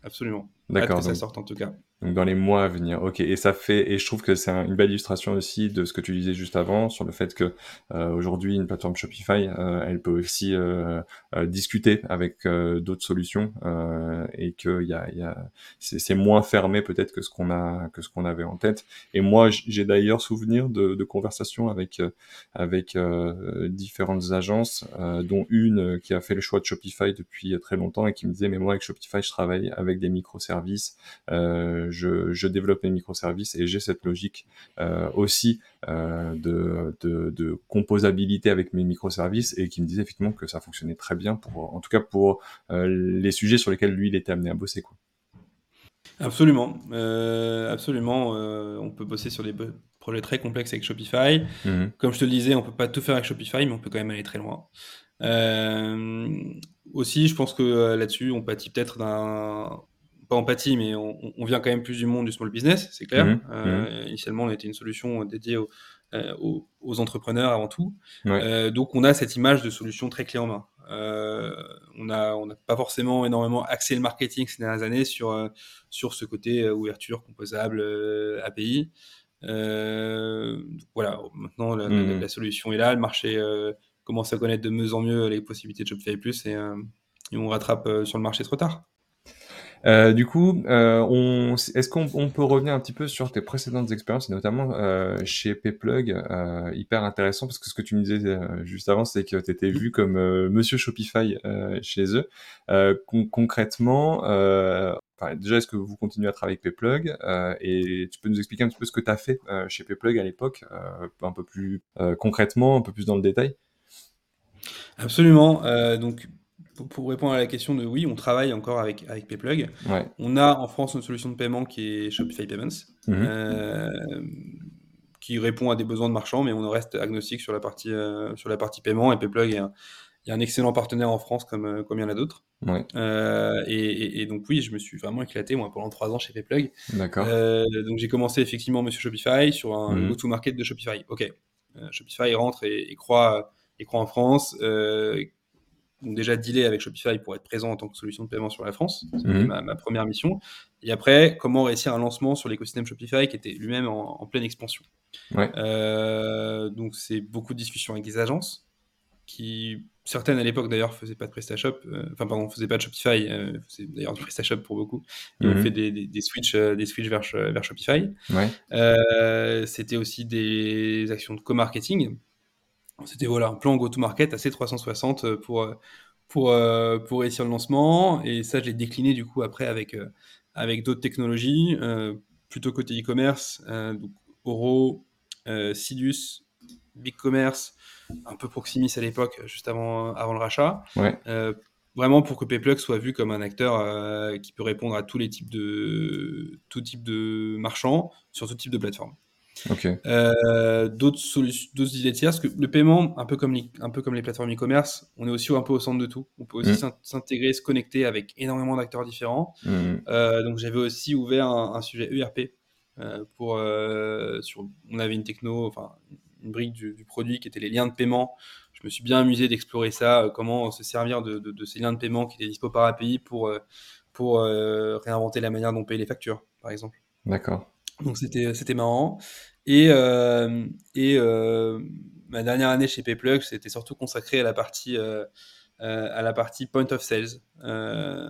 absolument. D'accord, que ça donc sorte en tout cas. Donc dans les mois à venir, ok. Et ça fait, et je trouve que c'est un- une belle illustration aussi de ce que tu disais juste avant sur le fait que euh, aujourd'hui une plateforme Shopify, euh, elle peut aussi euh, euh, discuter avec euh, d'autres solutions euh, et que y a, y a, c'est moins fermé peut-être que ce qu'on a que ce qu'on avait en tête. Et moi, j'ai d'ailleurs souvenir de, de conversations avec euh, avec euh, différentes agences, euh, dont une qui a fait le choix de Shopify depuis très longtemps et qui me disait mais moi avec Shopify je travaille avec des microservices euh, je, je développe mes microservices et j'ai cette logique euh, aussi euh, de, de, de composabilité avec mes microservices et qui me disait effectivement que ça fonctionnait très bien pour, en tout cas pour les sujets sur lesquels lui il était amené à bosser quoi. Absolument, euh, absolument. euh, on peut bosser sur des projets très complexes avec Shopify. Mhm. Comme je te le disais, on peut pas tout faire avec Shopify, mais on peut quand même aller très loin. Euh, aussi, je pense que là-dessus, on pâtit peut-être d'un pas empathie, mais on, on vient quand même plus du monde du small business, c'est clair. Mhm. Euh, Initialement, on était une solution dédiée aux, euh, aux, aux entrepreneurs avant tout. Ouais. Euh, donc, on a cette image de solution très clé en main. Euh, on a, on n'a pas forcément énormément axé le marketing ces dernières années sur euh, sur ce côté euh, ouverture, composable, euh, API. Euh, voilà, maintenant la, la- Mhm. la solution est là, le marché euh, commence à connaître de mieux en mieux les possibilités de Shopify Plus et, euh, et on rattrape euh, sur le marché trop tard. Euh, du coup, euh, on, est-ce qu'on on peut revenir un petit peu sur tes précédentes expériences, et notamment euh, chez Payplug, euh, hyper intéressant, parce que ce que tu me disais euh, juste avant, c'est que tu étais vu comme euh, Monsieur Shopify chez eux. Con- concrètement, enfin, déjà, est-ce que vous continuez à travailler avec Payplug Et tu peux nous expliquer un petit peu ce que tu as fait chez Payplug à l'époque, un peu plus concrètement, un peu plus dans le détail? Absolument. Euh, donc, pour, répondre à la question de oui, on travaille encore avec, avec Payplug. Ouais. On a en France une solution de paiement qui est Shopify Payments, Mhm. euh, qui répond à des besoins de marchands, mais on reste agnostique sur la partie, euh, sur la partie paiement. Et Payplug est un, est un excellent partenaire en France comme, euh, comme il y en a d'autres. Ouais, Euh, et, et- et donc oui, je me suis vraiment éclaté moi pendant trois ans chez Payplug. d'accord. Donc j'ai commencé effectivement Monsieur Shopify sur un Mhm. go-to-market de Shopify. Ok, Shopify rentre et, et croit, et croit en France. Euh, donc déjà dealer avec Shopify pour être présent en tant que solution de paiement sur la France, c'était Mhm. ma, ma première mission. Et après, comment réussir un lancement sur l'écosystème Shopify qui était lui-même en, en pleine expansion. Ouais. Euh, donc c'est beaucoup de discussions avec des agences qui certaines à l'époque d'ailleurs faisaient pas de PrestaShop, euh, enfin pardon, faisaient pas de Shopify, euh, faisaient d'ailleurs du PrestaShop pour beaucoup, et on Mhm. fait des, des, des switches, euh, des switches vers, vers Shopify. Ouais. C'était aussi des actions de co-marketing. C'était voilà un plan go-to-market assez 360 pour euh, pour euh, pour réussir le lancement. Et ça, je l'ai décliné du coup après avec euh, avec d'autres technologies, euh, plutôt côté e-commerce, euh, donc Oro, euh, Sidus, BigCommerce, un peu Proximis à l'époque, juste avant avant le rachat. Ouais. Euh, vraiment pour que Payplug soit vu comme un acteur euh, qui peut répondre à tous les types de tout type de marchands sur tout type de plateforme. Euh, d'autres solutions, d'autres idées tierces, que le paiement, un peu comme les, un peu comme les plateformes e-commerce, on est aussi un peu au centre de tout. On peut aussi Mm. s'in- s'intégrer, se connecter avec énormément d'acteurs différents. Mhm. Euh, donc j'avais aussi ouvert un, un sujet ERP euh, pour sur, on avait une techno, enfin une brique du, du produit qui était les liens de paiement. Je me suis bien amusé d'explorer ça, comment se servir de, de- de ces liens de paiement qui étaient dispo par API pour pour réinventer la manière dont on paye les factures, par exemple. D'accord. Donc c'était c'était marrant. Et, euh, et euh, ma dernière année chez Payplug, c'était surtout consacré à la partie euh, euh, à la partie point of sales, euh,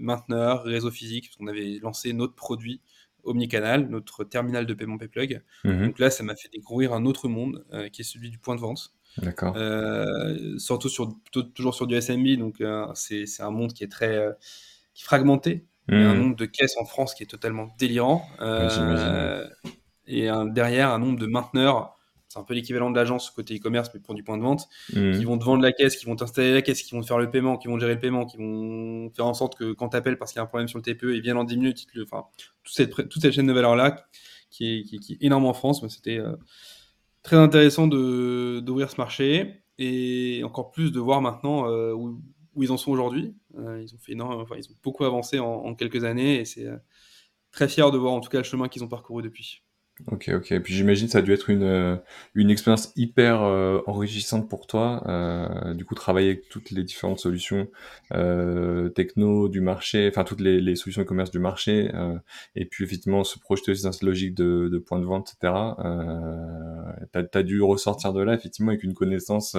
mainteneur, réseau physique, parce qu'on avait lancé notre produit omnicanal, notre terminal de paiement Payplug. Mhm. Donc là, ça m'a fait découvrir un autre monde euh, qui est celui du point de vente. D'accord. Euh, surtout sur toujours sur du SMB, donc euh, c'est c'est un monde qui est très euh, qui est fragmenté. Il y a un Mhm. nombre de caisses en France qui est totalement délirant. Euh, et un- derrière, un nombre de mainteneurs, c'est un peu l'équivalent de l'agence côté e-commerce, mais pour du point de vente, Mhm. qui vont te vendre la caisse, qui vont t'installer la caisse, qui vont te faire le paiement, qui vont gérer le paiement, qui vont faire en sorte que quand tu appelles parce qu'il y a un problème sur le TPE, ils viennent en 10 minutes. le- Enfin, toute cette, toute cette chaîne de valeur-là, qui est, qui, est- qui est énorme en France, mais c'était euh, très intéressant d'ouvrir ce marché et encore plus de voir maintenant euh, où, où ils en sont aujourd'hui. Euh, ils ont fait énorme- enfin, ils ont beaucoup avancé en, quelques années et c'est euh, très fier de voir en tout cas le chemin qu'ils ont parcouru depuis. OK, OK. Et puis j'imagine ça a dû être une, heu, une expérience hyper, heu, enrichissante pour toi, heu, du coup travailler avec toutes les différentes solutions, heu, techno du marché, enfin toutes les les solutions e-commerce du marché, heu, et puis effectivement se projeter aussi dans cette logique de de point de vente et cetera. Heu, tu as tu as dû ressortir de là effectivement avec une connaissance,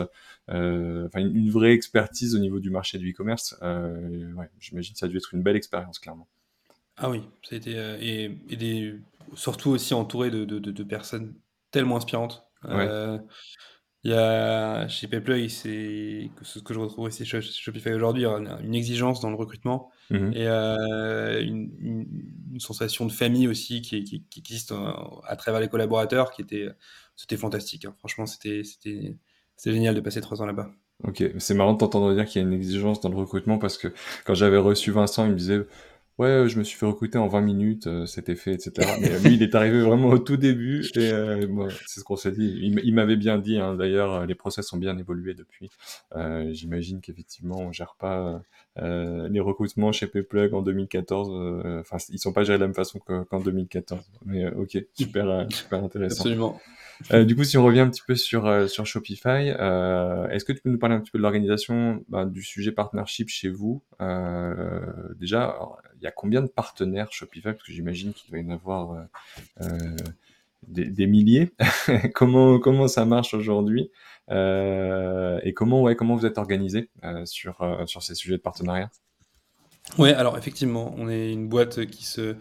heu, enfin une vraie expertise au niveau du marché du e-commerce. Heu, ouais, j'imagine ça a dû être une belle expérience clairement. Ah oui, ça a été, heu, et et des surtout aussi entouré de de de de personnes tellement inspirantes. Ouais. Heu, il y a chez Pepluy, c'est que ce que je retrouve aussi chez Shopify aujourd'hui, une exigence dans le recrutement Mmh mh. et heu, une une une sensation de famille aussi qui qui qui existe, heu, à travers les collaborateurs qui était, c'était fantastique, hein. Franchement, c'était c'était c'était génial de passer 3 ans là-bas. OK, c'est marrant de t'entendre dire qu'il y a une exigence dans le recrutement parce que quand j'avais reçu Vincent, il me disait: «Ouais, je me suis fait recruter en 20 minutes, heu, c'était fait et cetera». Mais lui, il est arrivé vraiment au tout début et moi, c'est ce qu'on s'est dit. Il m'avait bien dit, hein, d'ailleurs, les process ont bien évolué depuis. J'imagine qu'effectivement on gère pas, les recrutements chez Peplugue en 2014, heu, enfin ils sont pas gérés de la même façon que qu'en 2014. Mais OK, super, super intéressant. Absolument. Heu, du coup, si on revient un petit peu sur, heu, sur Shopify, heu, est-ce que tu peux nous parler un petit peu de l'organisation, bah, du sujet partnership chez vous? Heu, déjà, il y a combien de partenaires Shopify? Parce que j'imagine qu'il doit y en avoir, heu heu, des des milliers. Comment comment ça marche aujourd'hui? Et comment, ouais, comment vous êtes organisés, heu, sur, sur ces sujets de partenariat? Ouais, alors effectivement, on est une boîte qui se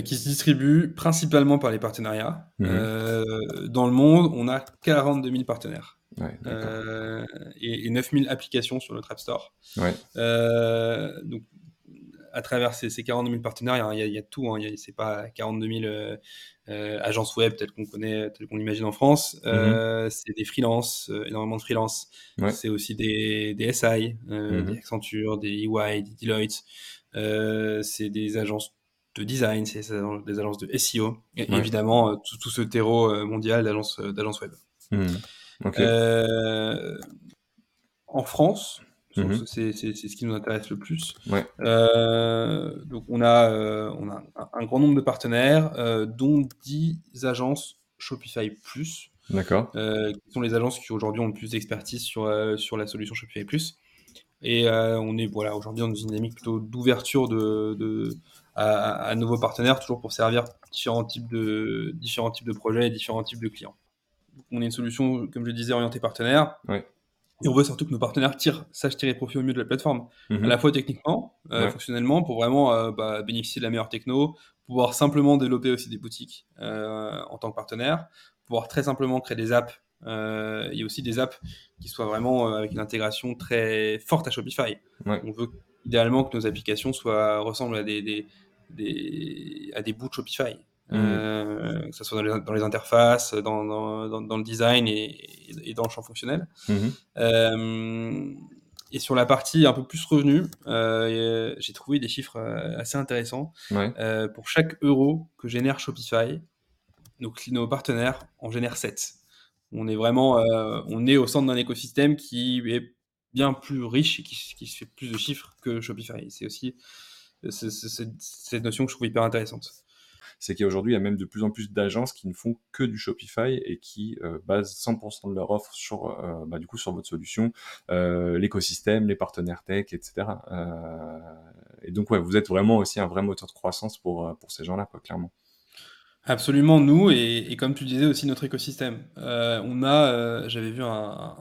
qui se distribue principalement par les partenariats. Mmh mh. Heu, dans le monde, on a 42 000 partenaires, Ouais, heu, et et 9 000 applications sur notre App Store. Ouais. Donc à travers ces ces 42 000 partenaires, il y a y y tout, hein. C'est pas 42 000, heu heu, agences web telles qu'on connaît, telles qu'on l'imagine en France. Mmh mh. Heu, c'est des freelances, énormément de freelances. Ouais. C'est aussi des des SI, Mmh des. Accenture, des EY, des Deloitte. C'est des agences de design, c'est des agences de SEO et Ouais. évidemment, heu, tout tout ce terreau, heu, mondial d'agences, d'agences web. Mmh. Heu, en France, Mmh c'est ce qui nous intéresse le plus. Ouais. Donc on a, on a un un grand nombre de partenaires, dont 10 agences Shopify Plus, D'accord. qui sont les agences qui aujourd'hui ont le plus d'expertise sur, sur la solution Shopify Plus. Et on est, voilà, aujourd'hui dans une dynamique plutôt d'ouverture de de à nouveaux partenaires, toujours pour servir différents types de différents types de projets et différents types de clients. On est une solution, comme je disais, orientée partenaire et on veut surtout que nos partenaires tirent sachent tirer profit au mieux de la plateforme. Mmh À la fois techniquement, Ouais. fonctionnellement, pour vraiment, heu, bah, bénéficier de la meilleure techno, pouvoir simplement développer aussi des boutiques, heu, en tant que partenaire, pouvoir très simplement créer des apps, heu, et aussi des apps qui soient vraiment, avec une intégration très forte à Shopify. Ouais. On veut idéalement que nos applications soient ressemblent à des des des à des bouts de Shopify, Mmh mh. heu, que ça soit dans les in dans les interfaces, dans dans dans dans le design et et dans le champ fonctionnel. Mmh mh. Hem, et sur la partie un peu plus revenu, heu, j'ai trouvé des chiffres, assez intéressants. Ouais. Pour chaque euro que génère Shopify, nos partenaires en génèrent 7. On est vraiment, on est au centre d'un écosystème qui est bien plus riche et qui qui se fait plus de chiffres que Shopify. C'est aussi, c'est cette notion que je trouve hyper intéressante. C'est qu'aujourd'hui, il y a même de plus en plus d'agences qui ne font que du Shopify et qui, heu, basent 100 % de leur offre sur, heu, bah, du coup, sur votre solution, heu, l'écosystème, les partenaires tech et cetera. Heu, et donc ouais, vous êtes vraiment aussi un vrai moteur de croissance pour, pour ces gens-là, quoi, clairement. Absolument, nous et et comme tu disais aussi notre écosystème. On a, j'avais vu un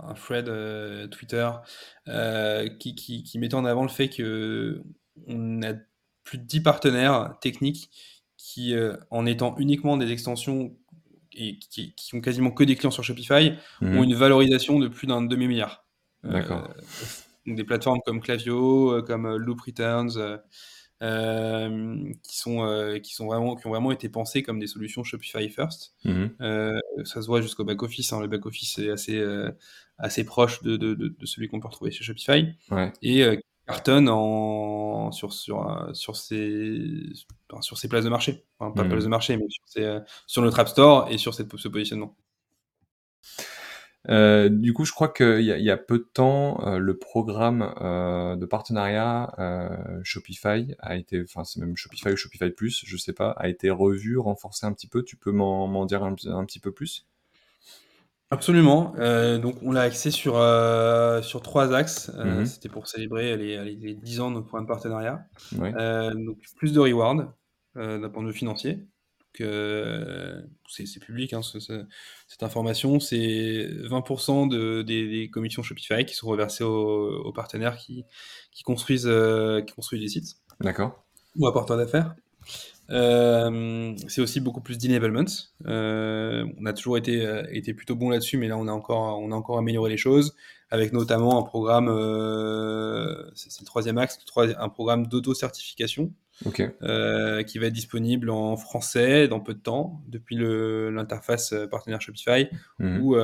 un thread, Twitter, qui qui qui mettait en avant le fait qu'on a plus de 10 partenaires techniques qui, heu, en étant uniquement des extensions et qui qui ont quasiment que des clients sur Shopify, Mmh ont une valorisation de plus d'un demi milliard. Heu, D'accord. des plateformes comme Klaviyo, heu, comme, Loop Returns, qui sont, qui sont vraiment qui ont vraiment été pensées comme des solutions Shopify First. Mmh mh. Heu, ça se voit jusqu'au back office, hein. Le back office est assez, assez proche de de de de celui qu'on peut retrouver chez Shopify Ouais. et cartonne en sur sur, sur ces places de marché. Enfin pas Mmh places de marché, mais sur ces, heu, sur notre App Store et sur cette ce positionnement. Euh, du coup, je crois qu'il y y a peu de temps, euh, le programme euh, de partenariat euh, Shopify a été, enfin c'est même Shopify ou Shopify Plus, je sais pas, a été revu, renforcé un petit peu. Tu peux m'en m'en dire un, un petit peu plus? Absolument. Euh, donc, on l'a axé sur, euh, sur trois axes. Euh, Mhm. C'était pour célébrer les, les, les 10 ans de notre programme de partenariat. Ouais. Euh, donc, plus de reward euh, d'un point de vue financier. Donc, euh, c'est c'est public, hein, ce- ce- cette information. C'est 20% de, des, des commissions Shopify qui sont reversées aux, aux partenaires qui, qui, construisent, euh, qui construisent des sites D'accord. ou apporteurs d'affaires. Euh, c'est aussi beaucoup plus d'enablement. Euh, on a toujours été, euh, été plutôt bon là-dessus, mais là on a encore, on a encore amélioré les choses, avec notamment un programme, c'est le troisième axe, un programme d'auto-certification Ok. euh, qui va être disponible en français dans peu de temps, depuis l'interface partenaire Shopify, Mhm. où,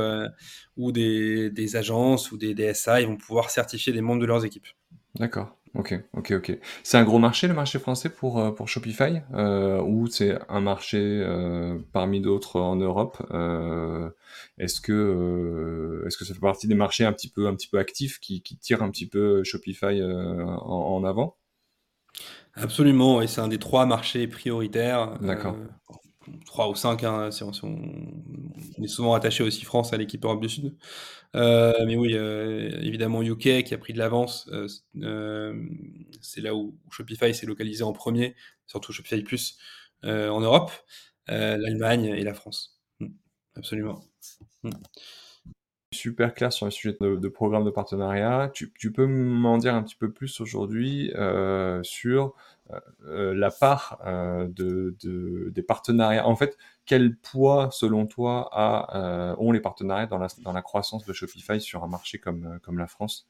où des, des agences ou des DSA ils vont pouvoir certifier des membres de leurs équipes. D'accord. Ok, ok, ok. C'est un gros marché, le marché français pour, euh, pour Shopify, euh, ou c'est un marché euh, parmi d'autres en Europe euh, Est-ce que, euh, est-ce que ça fait partie des marchés un petit peu, un petit peu actifs qui, qui tirent un petit peu Shopify euh, en, en avant? Absolument, et c'est un des trois marchés prioritaires. D'accord. euh, trois ou cinq, hein, si on, est souvent attaché aussi France à l'équipe Europe du Sud. Euh, mais oui, euh, évidemment UK qui a pris de l'avance, euh, c'est- là où Shopify s'est localisé en premier, surtout Shopify Plus en Europe, l'Allemagne et la France. Mm, absolument. Mm. super clair sur le sujet de, programme de partenariat. Tu, peux m'en dire un petit peu plus aujourd'hui sur la part euh, de, de- des partenariats. En fait, quel poids, selon toi, a, euh, ont les partenariats dans la, dans la croissance de Shopify sur un marché comme, euh, comme la France?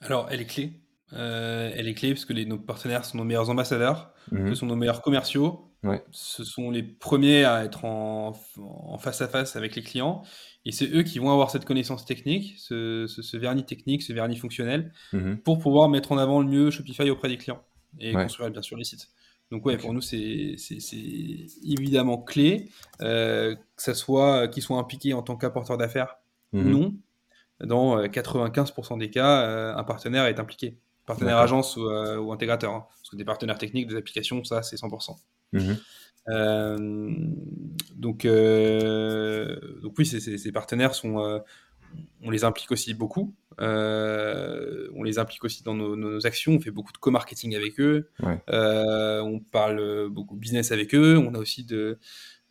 Alors, elle est clé. Euh, elle est clé parce que les, nos partenaires sont nos meilleurs ambassadeurs, Mhm. ce sont nos meilleurs commerciaux, Ouais, ce sont les premiers à être en, en face à face avec les clients, et c'est eux qui vont avoir cette connaissance technique, ce, ce- ce vernis technique, ce vernis fonctionnel, Mhm. pour pouvoir mettre en avant le mieux Shopify auprès des clients et Ouais. construire bien sûr les sites. Donc ouais, pour nous c'est c'est- c'est évidemment clé euh, que ça soit qu'ils soient impliqués en tant qu'apporteur d'affaires ou Mhm. non. Dans euh, 95% des cas, euh, un partenaire est impliqué. Partenaire agence ou, euh, ou intégrateur. hein. Parce que des partenaires techniques, des applications, ça c'est 100%. Mhm. Euh, donc, euh, donc oui, ces, ces- ces partenaires sont, euh, on les implique aussi beaucoup. Euh, on les implique aussi dans nos, nos actions. On fait beaucoup de co-marketing avec eux. Ouais. Euh, on parle beaucoup business avec eux. On a aussi de,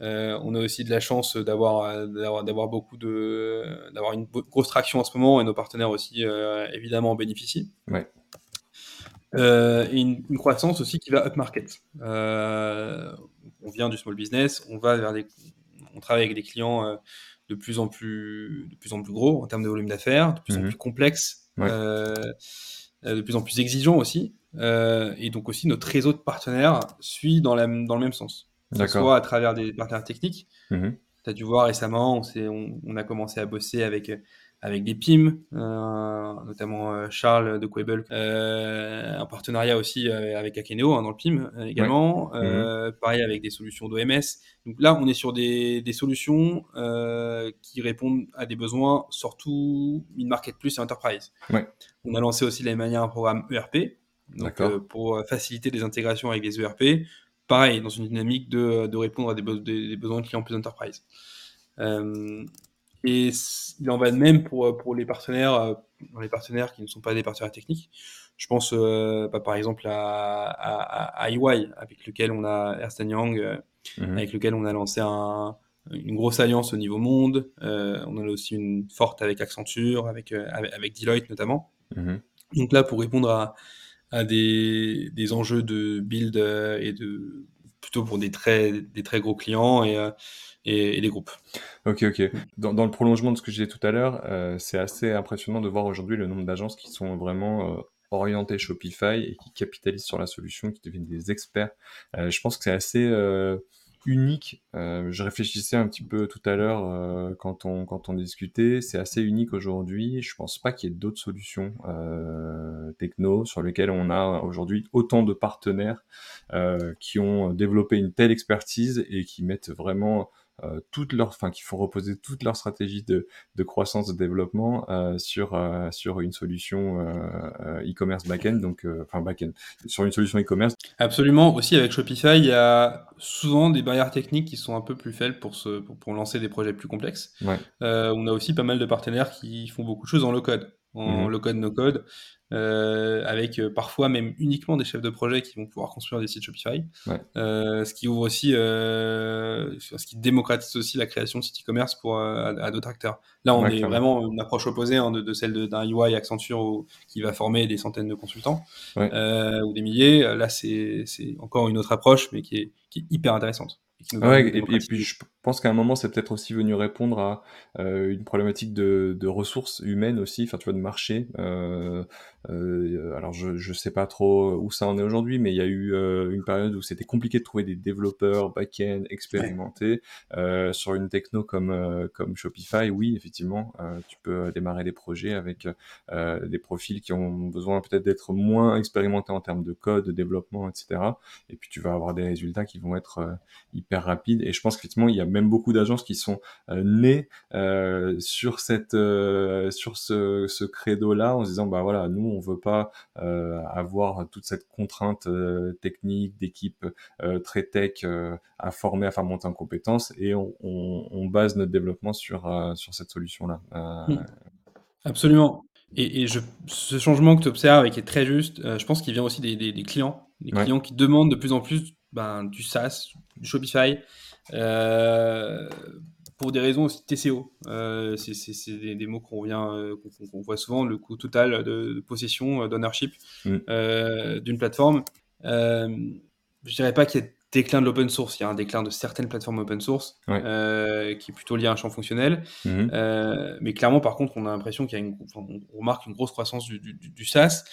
euh, on a aussi de la chance d'avoir d'avoir beaucoup de d'avoir une grosse traction en ce moment et nos partenaires aussi évidemment en bénéficient. Ouais. Et une, une croissance aussi qui va upmarket. Euh, on vient du small business, on va vers des, on travaille avec des clients de plus en plus, de plus en plus gros en termes de volume d'affaires, de plus en Mhm. plus complexes, Ouais. euh, euh, de plus en plus exigeants aussi. Euh, et donc aussi notre réseau de partenaires suit dans, la, dans le même sens. Que ce D'accord. soit à travers des partenaires techniques. Mhm. Tu as dû voir récemment, on, on a commencé à bosser avec, avec des PIM, euh, notamment euh, Charles de Quable, euh, un partenariat aussi avec Akeneo hein, dans le PIM également, euh, pareil avec des solutions d'OMS. Donc là, on est sur des, des solutions qui répondent à des besoins, surtout mid-market plus et enterprise. Ouais. On a lancé aussi de la même manière un programme ERP, donc euh, pour faciliter les intégrations avec des ERP. Pareil, dans une dynamique de, de répondre à des, be- des- des besoins de clients plus enterprise. Euh, et il en va de même pour, pour les partenaires, euh, les partenaires qui ne sont pas des partenaires techniques. Je pense euh, bah, par exemple à, à, à EY, avec lequel on a Ernst Young, euh, Mhm. avec lequel on a lancé un- une grosse alliance au niveau monde. Euh, on en a aussi une forte avec Accenture, avec, euh, avec, avec Deloitte notamment. Mhm. Donc là, pour répondre à, à des, des enjeux de build euh, et de plutôt pour des très, des très gros clients et, euh, et, des groupes. Ok, ok. Dans, le prolongement de ce que je disais tout à l'heure, euh, c'est assez impressionnant de voir aujourd'hui le nombre d'agences qui sont vraiment euh, orientées Shopify et qui capitalisent sur la solution, qui deviennent des experts. Euh, je pense que c'est assez unique. Je réfléchissais un petit peu tout à l'heure quand on quand on discutait. C'est assez unique aujourd'hui. Je pense pas qu'il y ait d'autres solutions techno sur lesquelles on a aujourd'hui autant de partenaires qui ont développé une telle expertise et qui mettent vraiment euh, toute leur, enfin, qui font reposer toute leur stratégie de, de croissance, de développement euh, sur euh, sur une solution euh, e-commerce backend, donc enfin backend, sur une solution e-commerce. Absolument. Aussi avec Shopify, il y a souvent des barrières techniques qui sont un peu plus faibles pour se pour, pour lancer des projets plus complexes. Ouais. on a aussi pas mal de partenaires qui font beaucoup de choses en low code en low code, no code, euh, avec euh, parfois même uniquement des chefs de projet qui vont pouvoir construire des sites Shopify, euh, ce qui ouvre aussi, ce qui démocratise aussi la création de sites e-commerce pour à, d'autres acteurs. Là, on est vraiment une approche opposée hein, de, celle d'un UI Accenture qui va former des centaines de consultants ou des milliers. Là, c'est encore une autre approche, mais qui est, qui est hyper intéressante. Et, puis je pense qu'à un moment, c'est peut-être aussi venu répondre à euh, une problématique de, de, ressources humaines aussi, enfin tu vois, de marché. Euh, euh, alors je je sais pas trop où ça en est aujourd'hui, mais il y a eu euh, une période où c'était compliqué de trouver des développeurs back-end expérimentés euh, sur une techno comme comme Shopify. Oui, effectivement, tu peux démarrer des projets avec des profils qui ont besoin peut-être d'être moins expérimentés en termes de code, de développement, etc. Et puis tu vas avoir des résultats qui vont être hyper rapides. Et je pense qu'effectivement, il y a même beaucoup d'agences qui sont nées sur cette sur ce, ce credo-là en se disant bah voilà, nous on veut pas euh, avoir toute cette contrainte euh, technique d'équipe euh, très tech à former, à faire monter en compétences, et on, base notre développement sur sur cette solution-là. Hmm. Absolument. Et, je, ce changement que tu observes et qui est très juste, je pense qu'il vient aussi des, clients, des clients qui demandent de plus en plus ben, du SaaS, du Shopify, euh, pour des raisons aussi TCO. Euh, c'est des, des, mots qu'on revient, euh, qu'on voit souvent, le coût total de, possession, euh, d'ownership mm. d'une plateforme. je dirais pas qu'il y a déclin de l'open source, il y a un déclin de certaines plateformes open source qui est plutôt lié à un champ fonctionnel. Mm-hmm. mais clairement, par contre, on a l'impression qu'il y a une, on remarque une grosse croissance du, du, SaaS.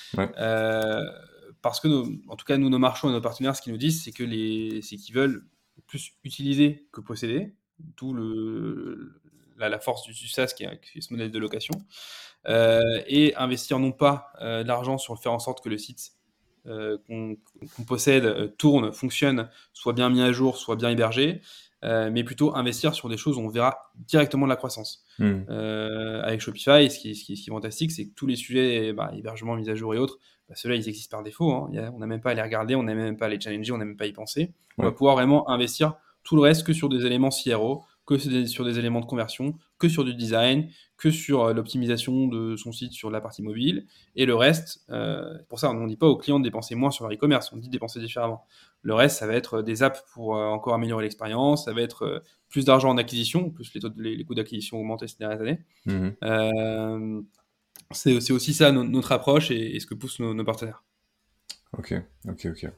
parce que, en tout cas, nous, nos marchands et nos partenaires, ce qu'ils nous disent, c'est que les, c'est qu'ils veulent plus utiliser que posséder tout le, la, force du, SaaS qui est, ce modèle de location, euh, et investir non pas euh, l'argent sur faire en sorte que le site euh, qu'on possède tourne, fonctionne, soit bien mis à jour, soit bien hébergé, mais plutôt investir sur des choses où on verra directement de la croissance. Hmm. avec Shopify, ce qui, ce qui, ce qui est fantastique, c'est que tous les sujets, bah, hébergement, mise à jour et autres, bah, ceux-là, ils existent par défaut. Hein. on n'a même pas à les regarder, on n'a même pas à les challenger, on n'a même pas à y penser. On va pouvoir vraiment investir tout le reste que sur des éléments CRO, que sur des éléments de conversion, que sur du design, que sur euh, l'optimisation de son site sur la partie mobile. Et le reste, euh, pour ça, on ne dit pas aux clients de dépenser moins sur leur e-commerce, on dit de dépenser différemment. Le reste, ça va être des apps pour euh, encore améliorer l'expérience, ça va être plus d'argent en acquisition, plus les, taux les, coûts d'acquisition ont augmenté ces dernières années. Mmh c'est aussi ça notre approche et, ce que poussent nos partenaires. Ok, ok, ok.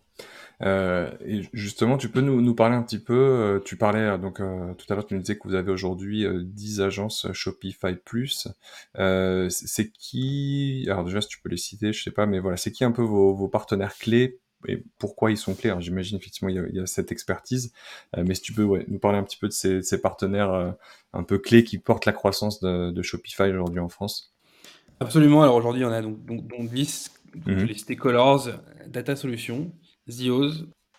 Euh, et justement, tu peux nous, nous parler un petit peu, euh, tu parlais euh, donc tout à l'heure, tu nous disais que vous avez aujourd'hui 10 agences Shopify Plus. c'est qui, alors déjà si tu peux les citer, je sais pas, mais voilà, c'est qui un peu vos, vos partenaires clés et pourquoi ils sont clés? J'imagine effectivement il y, a, il y, a, cette expertise, mais si tu peux ouais, nous parler un petit peu de ces, ces partenaires un peu clés qui portent la croissance de, de Shopify aujourd'hui en France. Absolument, alors aujourd'hui on a donc, donc, donc 10 Mhm. les cité Colors, Data Solutions, Zios,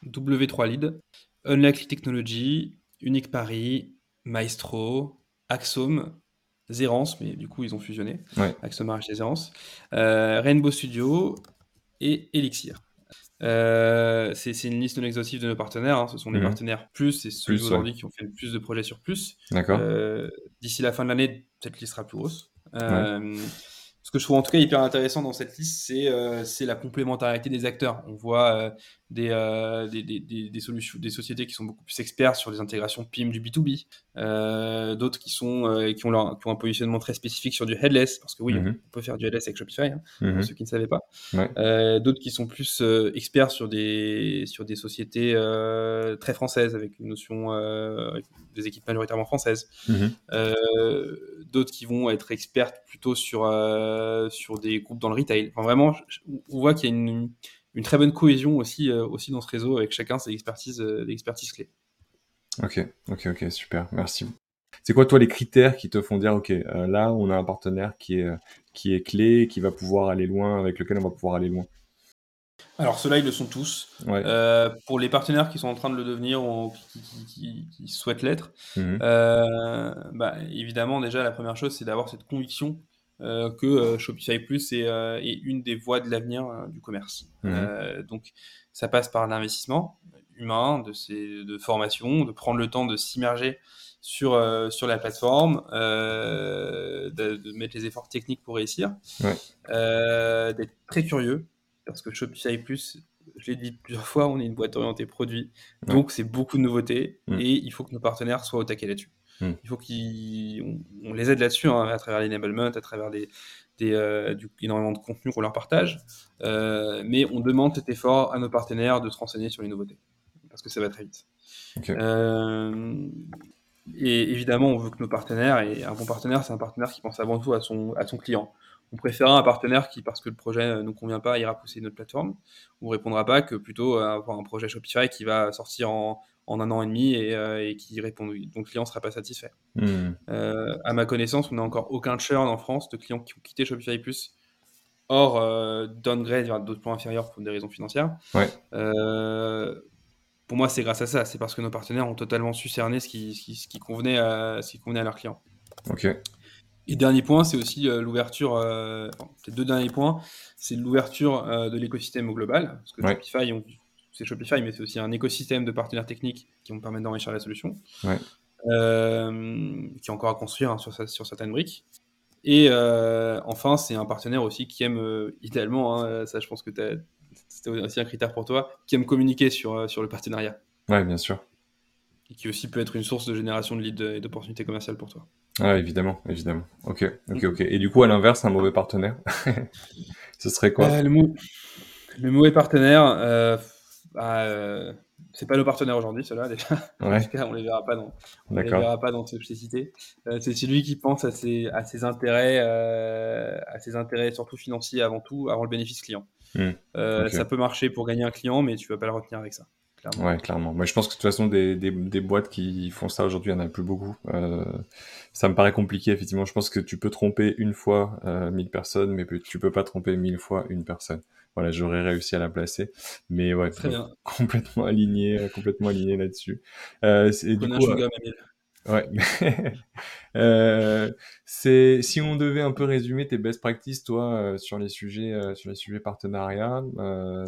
W3 Lead, Unlikely Technology, Unique Paris, Maestro, Axome, Zerance, mais du coup ils ont fusionné. Axome a racheté Zerance. Euh, Rainbow Studio et Elixir. Euh, c'est une liste non exhaustive de nos partenaires. Hein. Ce sont des mhm. partenaires plus et ceux aujourd'hui qui ont fait le plus de projets sur plus. Euh, D'ici la fin de l'année, cette liste sera plus grosse. Euh, ce que je trouve en tout cas hyper intéressant dans cette liste, c'est euh, la complémentarité des acteurs. On voit euh, euh, des, des, des, solutions, des sociétés qui sont beaucoup plus experts sur les intégrations PIM du B2B, euh, d'autres qui, sont, qui, ont leur, qui ont un positionnement très spécifique sur du headless, parce que oui, mhm. on peut faire du headless avec Shopify, hein, pour mhm. ceux qui ne savaient pas. Ouais. d'autres qui sont plus experts sur des, sur des sociétés très françaises, avec une notion des équipes majoritairement françaises. Mhm. d'autres qui vont être experts plutôt sur, sur des groupes dans le retail. Enfin, vraiment, on voit qu'il y a une une très bonne cohésion aussi, euh, aussi dans ce réseau avec chacun ses expertises, euh, expertises clés. Ok, ok, ok, super, merci. C'est quoi toi les critères qui te font dire ok euh, là on a un partenaire qui est qui est clé, qui va pouvoir aller loin, avec lequel on va pouvoir aller loin? Alors ceux-là, ils le sont tous. Ouais. Euh, pour les partenaires qui sont en train de le devenir ou qui, qui- qui- qui souhaitent l'être, Mhm. euh, bah, évidemment, déjà, la première chose, c'est d'avoir cette conviction euh, que euh, Shopify Plus est, euh, est une des voies de l'avenir euh, du commerce. Mhm. Euh, donc, ça passe par l'investissement humain, de, ces, de formation, de prendre le temps de s'immerger sur, euh, sur la plateforme, euh, de, de mettre les efforts techniques pour réussir, Ouais. euh, d'être très curieux, parce que Shopify Plus, je l'ai dit plusieurs fois, on est une boîte orientée produit, Ouais. donc c'est beaucoup de nouveautés, Mm. et il faut que nos partenaires soient au taquet là-dessus. Mm. Il faut qu'on on les aide là-dessus, hein, à travers l'enablement, à travers des, des, euh, du, énormément de contenu qu'on leur partage, euh, mais on demande cet effort à nos partenaires de se renseigner sur les nouveautés, parce que ça va très vite. Euh, et évidemment, on veut que nos partenaires, et un bon partenaire, c'est un partenaire qui pense avant tout à son, à son client. On préférera un partenaire qui, parce que le projet ne nous convient pas, ira pousser notre plateforme, ou répondra pas, que plutôt avoir un projet Shopify qui va sortir en, en un an et demi et, euh, et qui répond, dont le client ne sera pas satisfait. Euh, à ma connaissance, on n'a encore aucun churn en France de clients qui ont quitté Shopify Plus, hors euh, downgrade vers d'autres plans inférieurs pour des raisons financières. Ouais. Pour moi, c'est grâce à ça. C'est parce que nos partenaires ont totalement su cerner ce qui, ce qui, ce qui convenait, à, ce qui convenait à leurs clients. Ok. Et dernier point, c'est aussi l'ouverture, enfin, les deux derniers points, c'est l'ouverture de l'écosystème au global. Parce que Ouais. Shopify, on- c'est Shopify, mais c'est aussi un écosystème de partenaires techniques qui vont permettre d'enrichir la solution. Ouais. Euh, qui est encore à construire hein, sur, sur certaines briques. Et euh, enfin, c'est un partenaire aussi qui aime, euh, idéalement, hein, ça je pense que c'était aussi un critère pour toi, qui aime communiquer sur, sur le partenariat. Ouais, bien sûr. Et qui aussi peut être une source de génération de leads et d'opportunités commerciales pour toi. Ah, évidemment, évidemment. Ok, ok, ok. Et du coup, à l'inverse, un mauvais partenaire, ce serait quoi? Le, mot, le mauvais partenaire, bah, euh, c'est pas nos partenaires aujourd'hui, ceux-là, déjà. En tout cas, on les verra pas dans, on les verra pas dans. Euh, c'est celui qui pense à ses, à ses intérêts, euh, à ses intérêts surtout financiers avant tout, avant le bénéfice client. Hmm. Ça peut marcher pour gagner un client, mais tu vas pas le retenir avec ça, clairement. Ouais, clairement. Moi, je pense que de toute façon, des, des, des boîtes qui font ça aujourd'hui, il n'y en a plus beaucoup. Euh, ça me paraît compliqué, effectivement. Je pense que tu peux tromper une fois euh, 1000 personnes, mais tu peux pas tromper mille fois une personne. Voilà, j'aurais réussi à la placer. Mais ouais, Très bien. complètement aligné, euh, complètement aligné là-dessus. Euh, et du coup, euh. Ouais. Euh, c'est si on devait un peu résumer tes best practices, toi, euh, sur les sujets, sur les sujets partenariat,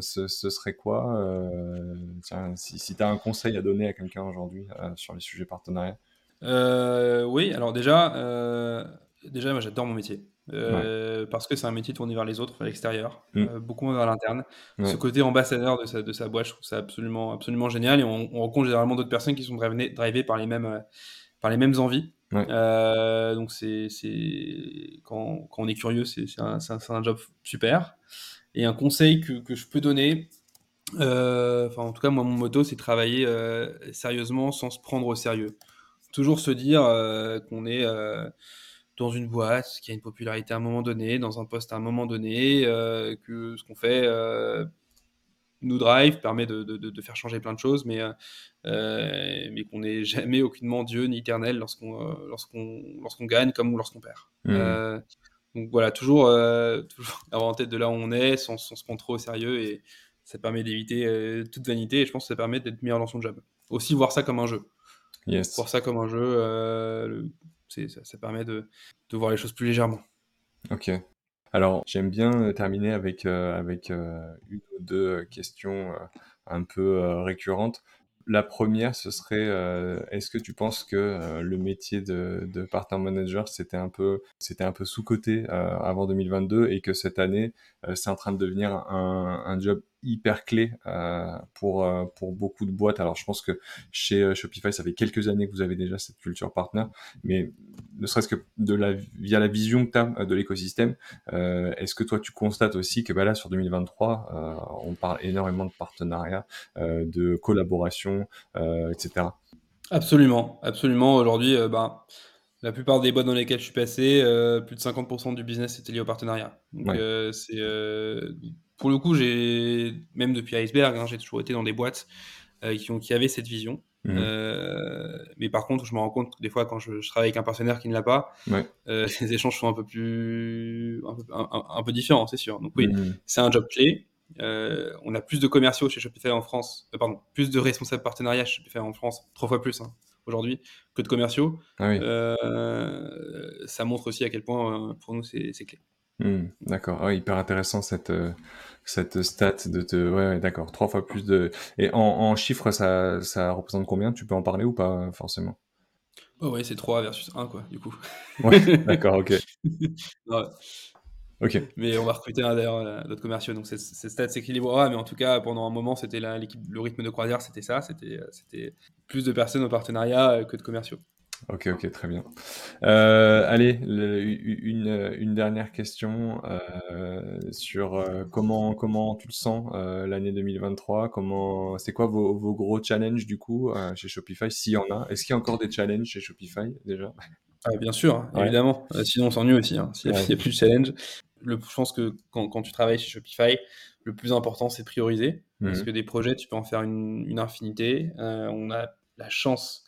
ce, ce serait quoi tiens, si, si tu as un conseil à donner à quelqu'un aujourd'hui sur les sujets partenariat? Oui, alors déjà, déjà moi j'adore mon métier. Euh, Parce que c'est un métier tourné vers les autres, vers l'extérieur, Mm. euh, beaucoup moins vers l'interne. Ouais. Ce côté ambassadeur de sa, de sa boîte, je trouve ça absolument, absolument génial. Et on, on rencontre généralement d'autres personnes qui sont drivées, drivées par, les mêmes, euh, par les mêmes envies. Ouais. Donc c'est, c'est, quand, quand on est curieux, c'est, un, c'est un- job super. Et un conseil que, que je peux donner, enfin en tout cas moi mon motto c'est travailler sérieusement sans se prendre au sérieux. Toujours se dire qu'on est dans une boîte qui a une popularité à un moment donné, dans un poste à un moment donné, euh, que ce qu'on fait euh, nous drive, permet de, de- de- de faire changer plein de choses, mais, euh, mais qu'on n'est jamais aucunement Dieu ni éternel lorsqu'on lorsqu'on lorsqu'on gagne comme ou lorsqu'on perd. Euh, donc voilà, toujours, toujours avoir en tête de là où on est, sans, sans se prendre trop au sérieux, et ça permet d'éviter toute vanité, et je pense que ça permet d'être meilleur dans son job. Aussi voir ça comme un jeu. Yes. Voir ça comme un jeu, le- ça, permet de, voir les choses plus légèrement. Ok. Alors, j'aime bien euh, terminer avec, euh, avec euh, une ou deux questions un peu récurrentes. La première, ce serait, est-ce que tu penses que le métier de, de partner manager, c'était un peu, c'était un peu sous-coté avant 2022 et que cette année, c'est en train de devenir un, job hyper clé euh, pour, euh, pour beaucoup de boîtes. Alors, je pense que chez euh, Shopify, ça fait quelques années que vous avez déjà cette culture partner, mais ne serait-ce que de la, via la vision que tu as de l'écosystème, euh, est-ce que toi, tu constates aussi que bah, là, sur 2023, euh, on parle énormément de partenariats, euh, de collaboration, euh, etc. Absolument, absolument. Aujourd'hui, euh, ben, la plupart des boîtes dans lesquelles je suis passé, euh, plus de 50% du business était lié au partenariat. Donc, Ouais. euh, c'est, euh, pour le coup, j'ai, même depuis Iceberg, hein, j'ai toujours été dans des boîtes euh, qui, ont, qui avaient cette vision. Euh, mais par contre, je me rends compte que des fois, quand je, je travaille avec un partenaire qui ne l'a pas, Ouais. euh, les échanges sont un peu plus, un peu, un- un- un peu différents, c'est sûr. Donc oui, Mhm. c'est un job clé. on a plus de commerciaux chez Shopify en France, pardon, plus de responsables partenariats chez Shopify en France, trois fois plus hein, aujourd'hui que de commerciaux. Ah oui. ça montre aussi à quel point pour nous c'est clé. Hmm, d'accord, ah hyper intéressant cette, cette stat de te... Ouais, d'accord, trois fois plus de... Et en, en chiffres, ça, ça représente combien? Tu peux en parler ou pas forcément? Oh ouais, c'est 3 versus 1, quoi, du coup. Ouais, d'accord, ok. Ok. Mais on va recruter d'ailleurs euh, d'autres commerciaux, donc cette stat s'équilibrera. Mais en tout cas, pendant un moment, c'était le rythme de croisière, c'était ça. C'était, euh, plus de personnes au partenariat euh, que de commerciaux. Ok, ok, très bien. Euh, allez, une, une, dernière question euh, sur euh, comment, comment tu le sens l'année 2023. Comment, c'est quoi vos, vos, gros challenges du coup chez Shopify, s'il y en a? Est-ce qu'il y a encore des challenges chez Shopify déjà? Ah, Bien sûr, évidemment. sinon, on s'ennuie aussi. Hein, s'il n'y a, plus de challenge. Le, je pense que quand, quand, tu travailles chez Shopify, le plus important, c'est prioriser. Parce mmh que des projets, tu peux en faire une, une infinité. on a la chance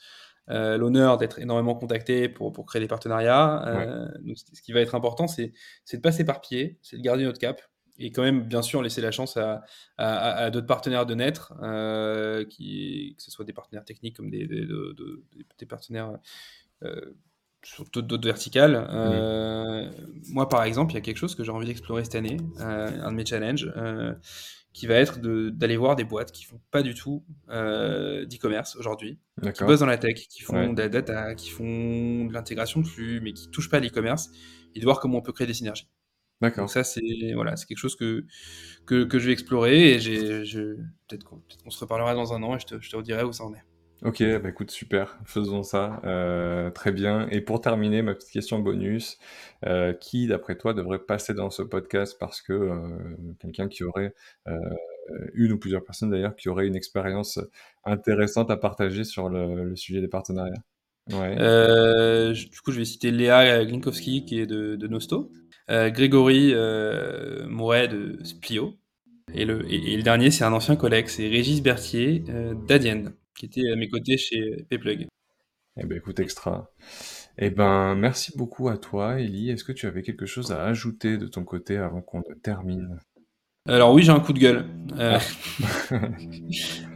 euh, l'honneur d'être énormément contacté pour, pour créer des partenariats. Euh, ce qui va être important, c'est de pas s'éparpiller, c'est de garder notre cap et quand même, bien sûr, laisser la chance à, à, d'autres partenaires de naître, euh, qui, que ce soit des partenaires techniques comme des, des, des, partenaires sur d'autres verticales. Moi, par exemple, il y a quelque chose que j'ai envie d'explorer cette année, un de mes challenges qui va être d'aller voir des boîtes qui font pas du tout euh, d'e-commerce aujourd'hui, qui bossent dans la tech, qui font de la data, qui font de l'intégration de flux, mais qui touchent pas à l'e-commerce, et de voir comment on peut créer des synergies. D'accord. Donc ça, c'est voilà, c'est quelque chose que, que, que je vais explorer, et j'ai, peut-être qu'on se reparlera dans un an, et je te, je te redirai où ça en est. Ok, bah écoute, super, faisons ça. Euh, très bien. Et pour terminer, ma petite question bonus, euh, qui, d'après toi, devrait passer dans ce podcast? Parce que euh, quelqu'un qui aurait, une ou plusieurs personnes d'ailleurs, qui auraient une expérience intéressante à partager sur le, sujet des partenariats du coup, je vais citer Léa Glinkowski, qui est de, Nosto, Grégory Mouret de Splio, et le, et, le dernier, c'est un ancien collègue, c'est Régis Berthier d'Adienne qui était à mes côtés chez Payplug. Eh ben écoute, extra. Eh ben, merci beaucoup à toi, Ellie. Est-ce que tu avais quelque chose à ajouter de ton côté avant qu'on termine? Alors oui, j'ai un coup de gueule. Euh, ah.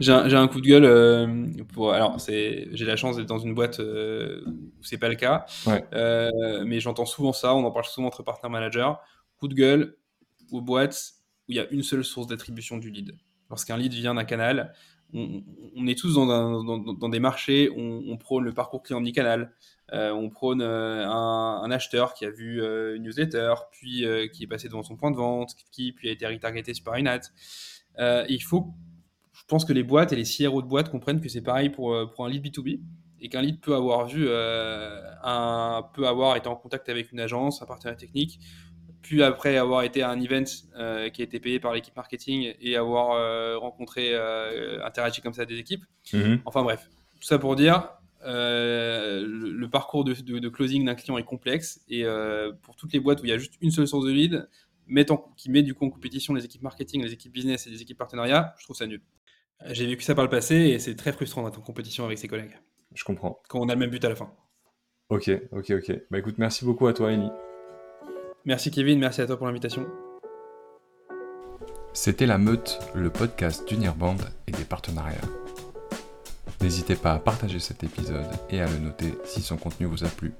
j'ai un, coup de gueule euh, pour. Alors, j'ai la chance d'être dans une boîte euh, où c'est pas le cas, mais j'entends souvent ça. On en parle souvent entre partenaires managers. Coup de gueule aux boîtes où il y a une seule source d'attribution du lead. Lorsqu'un lead vient d'un canal, on, est tous dans, des marchés, on, on, prône le parcours client omnicanal, euh, on prône euh, un, acheteur qui a vu euh, une newsletter, puis qui est passé devant son point de vente, qui a été retargeté sur une ad. il faut, je pense que les boîtes et les CRO de boîtes comprennent que c'est pareil pour, pour un lead B2B et qu'un lead peut avoir vu, un, peut avoir été en contact avec une agence, un partenaire technique, puis après avoir été à un event euh, qui a été payé par l'équipe marketing et avoir euh, rencontré, euh, interagi comme ça des équipes. Mhm. Enfin bref, tout ça pour dire, le, parcours de, closing d'un client est complexe et pour toutes les boîtes où il y a juste une seule source de lead, qui met du coup en compétition les équipes marketing, les équipes business et les équipes partenariat, je trouve ça nul. J'ai vécu ça par le passé et c'est très frustrant d'être en compétition avec ses collègues. Je comprends. Quand on a le même but à la fin. Ok, ok, ok. Bah écoute, merci beaucoup à toi, Ellie. Merci Kevin, merci à toi pour l'invitation. C'était La Meute, le podcast d'Unirband et des partenariats. N'hésitez pas à partager cet épisode et à le noter si son contenu vous a plu.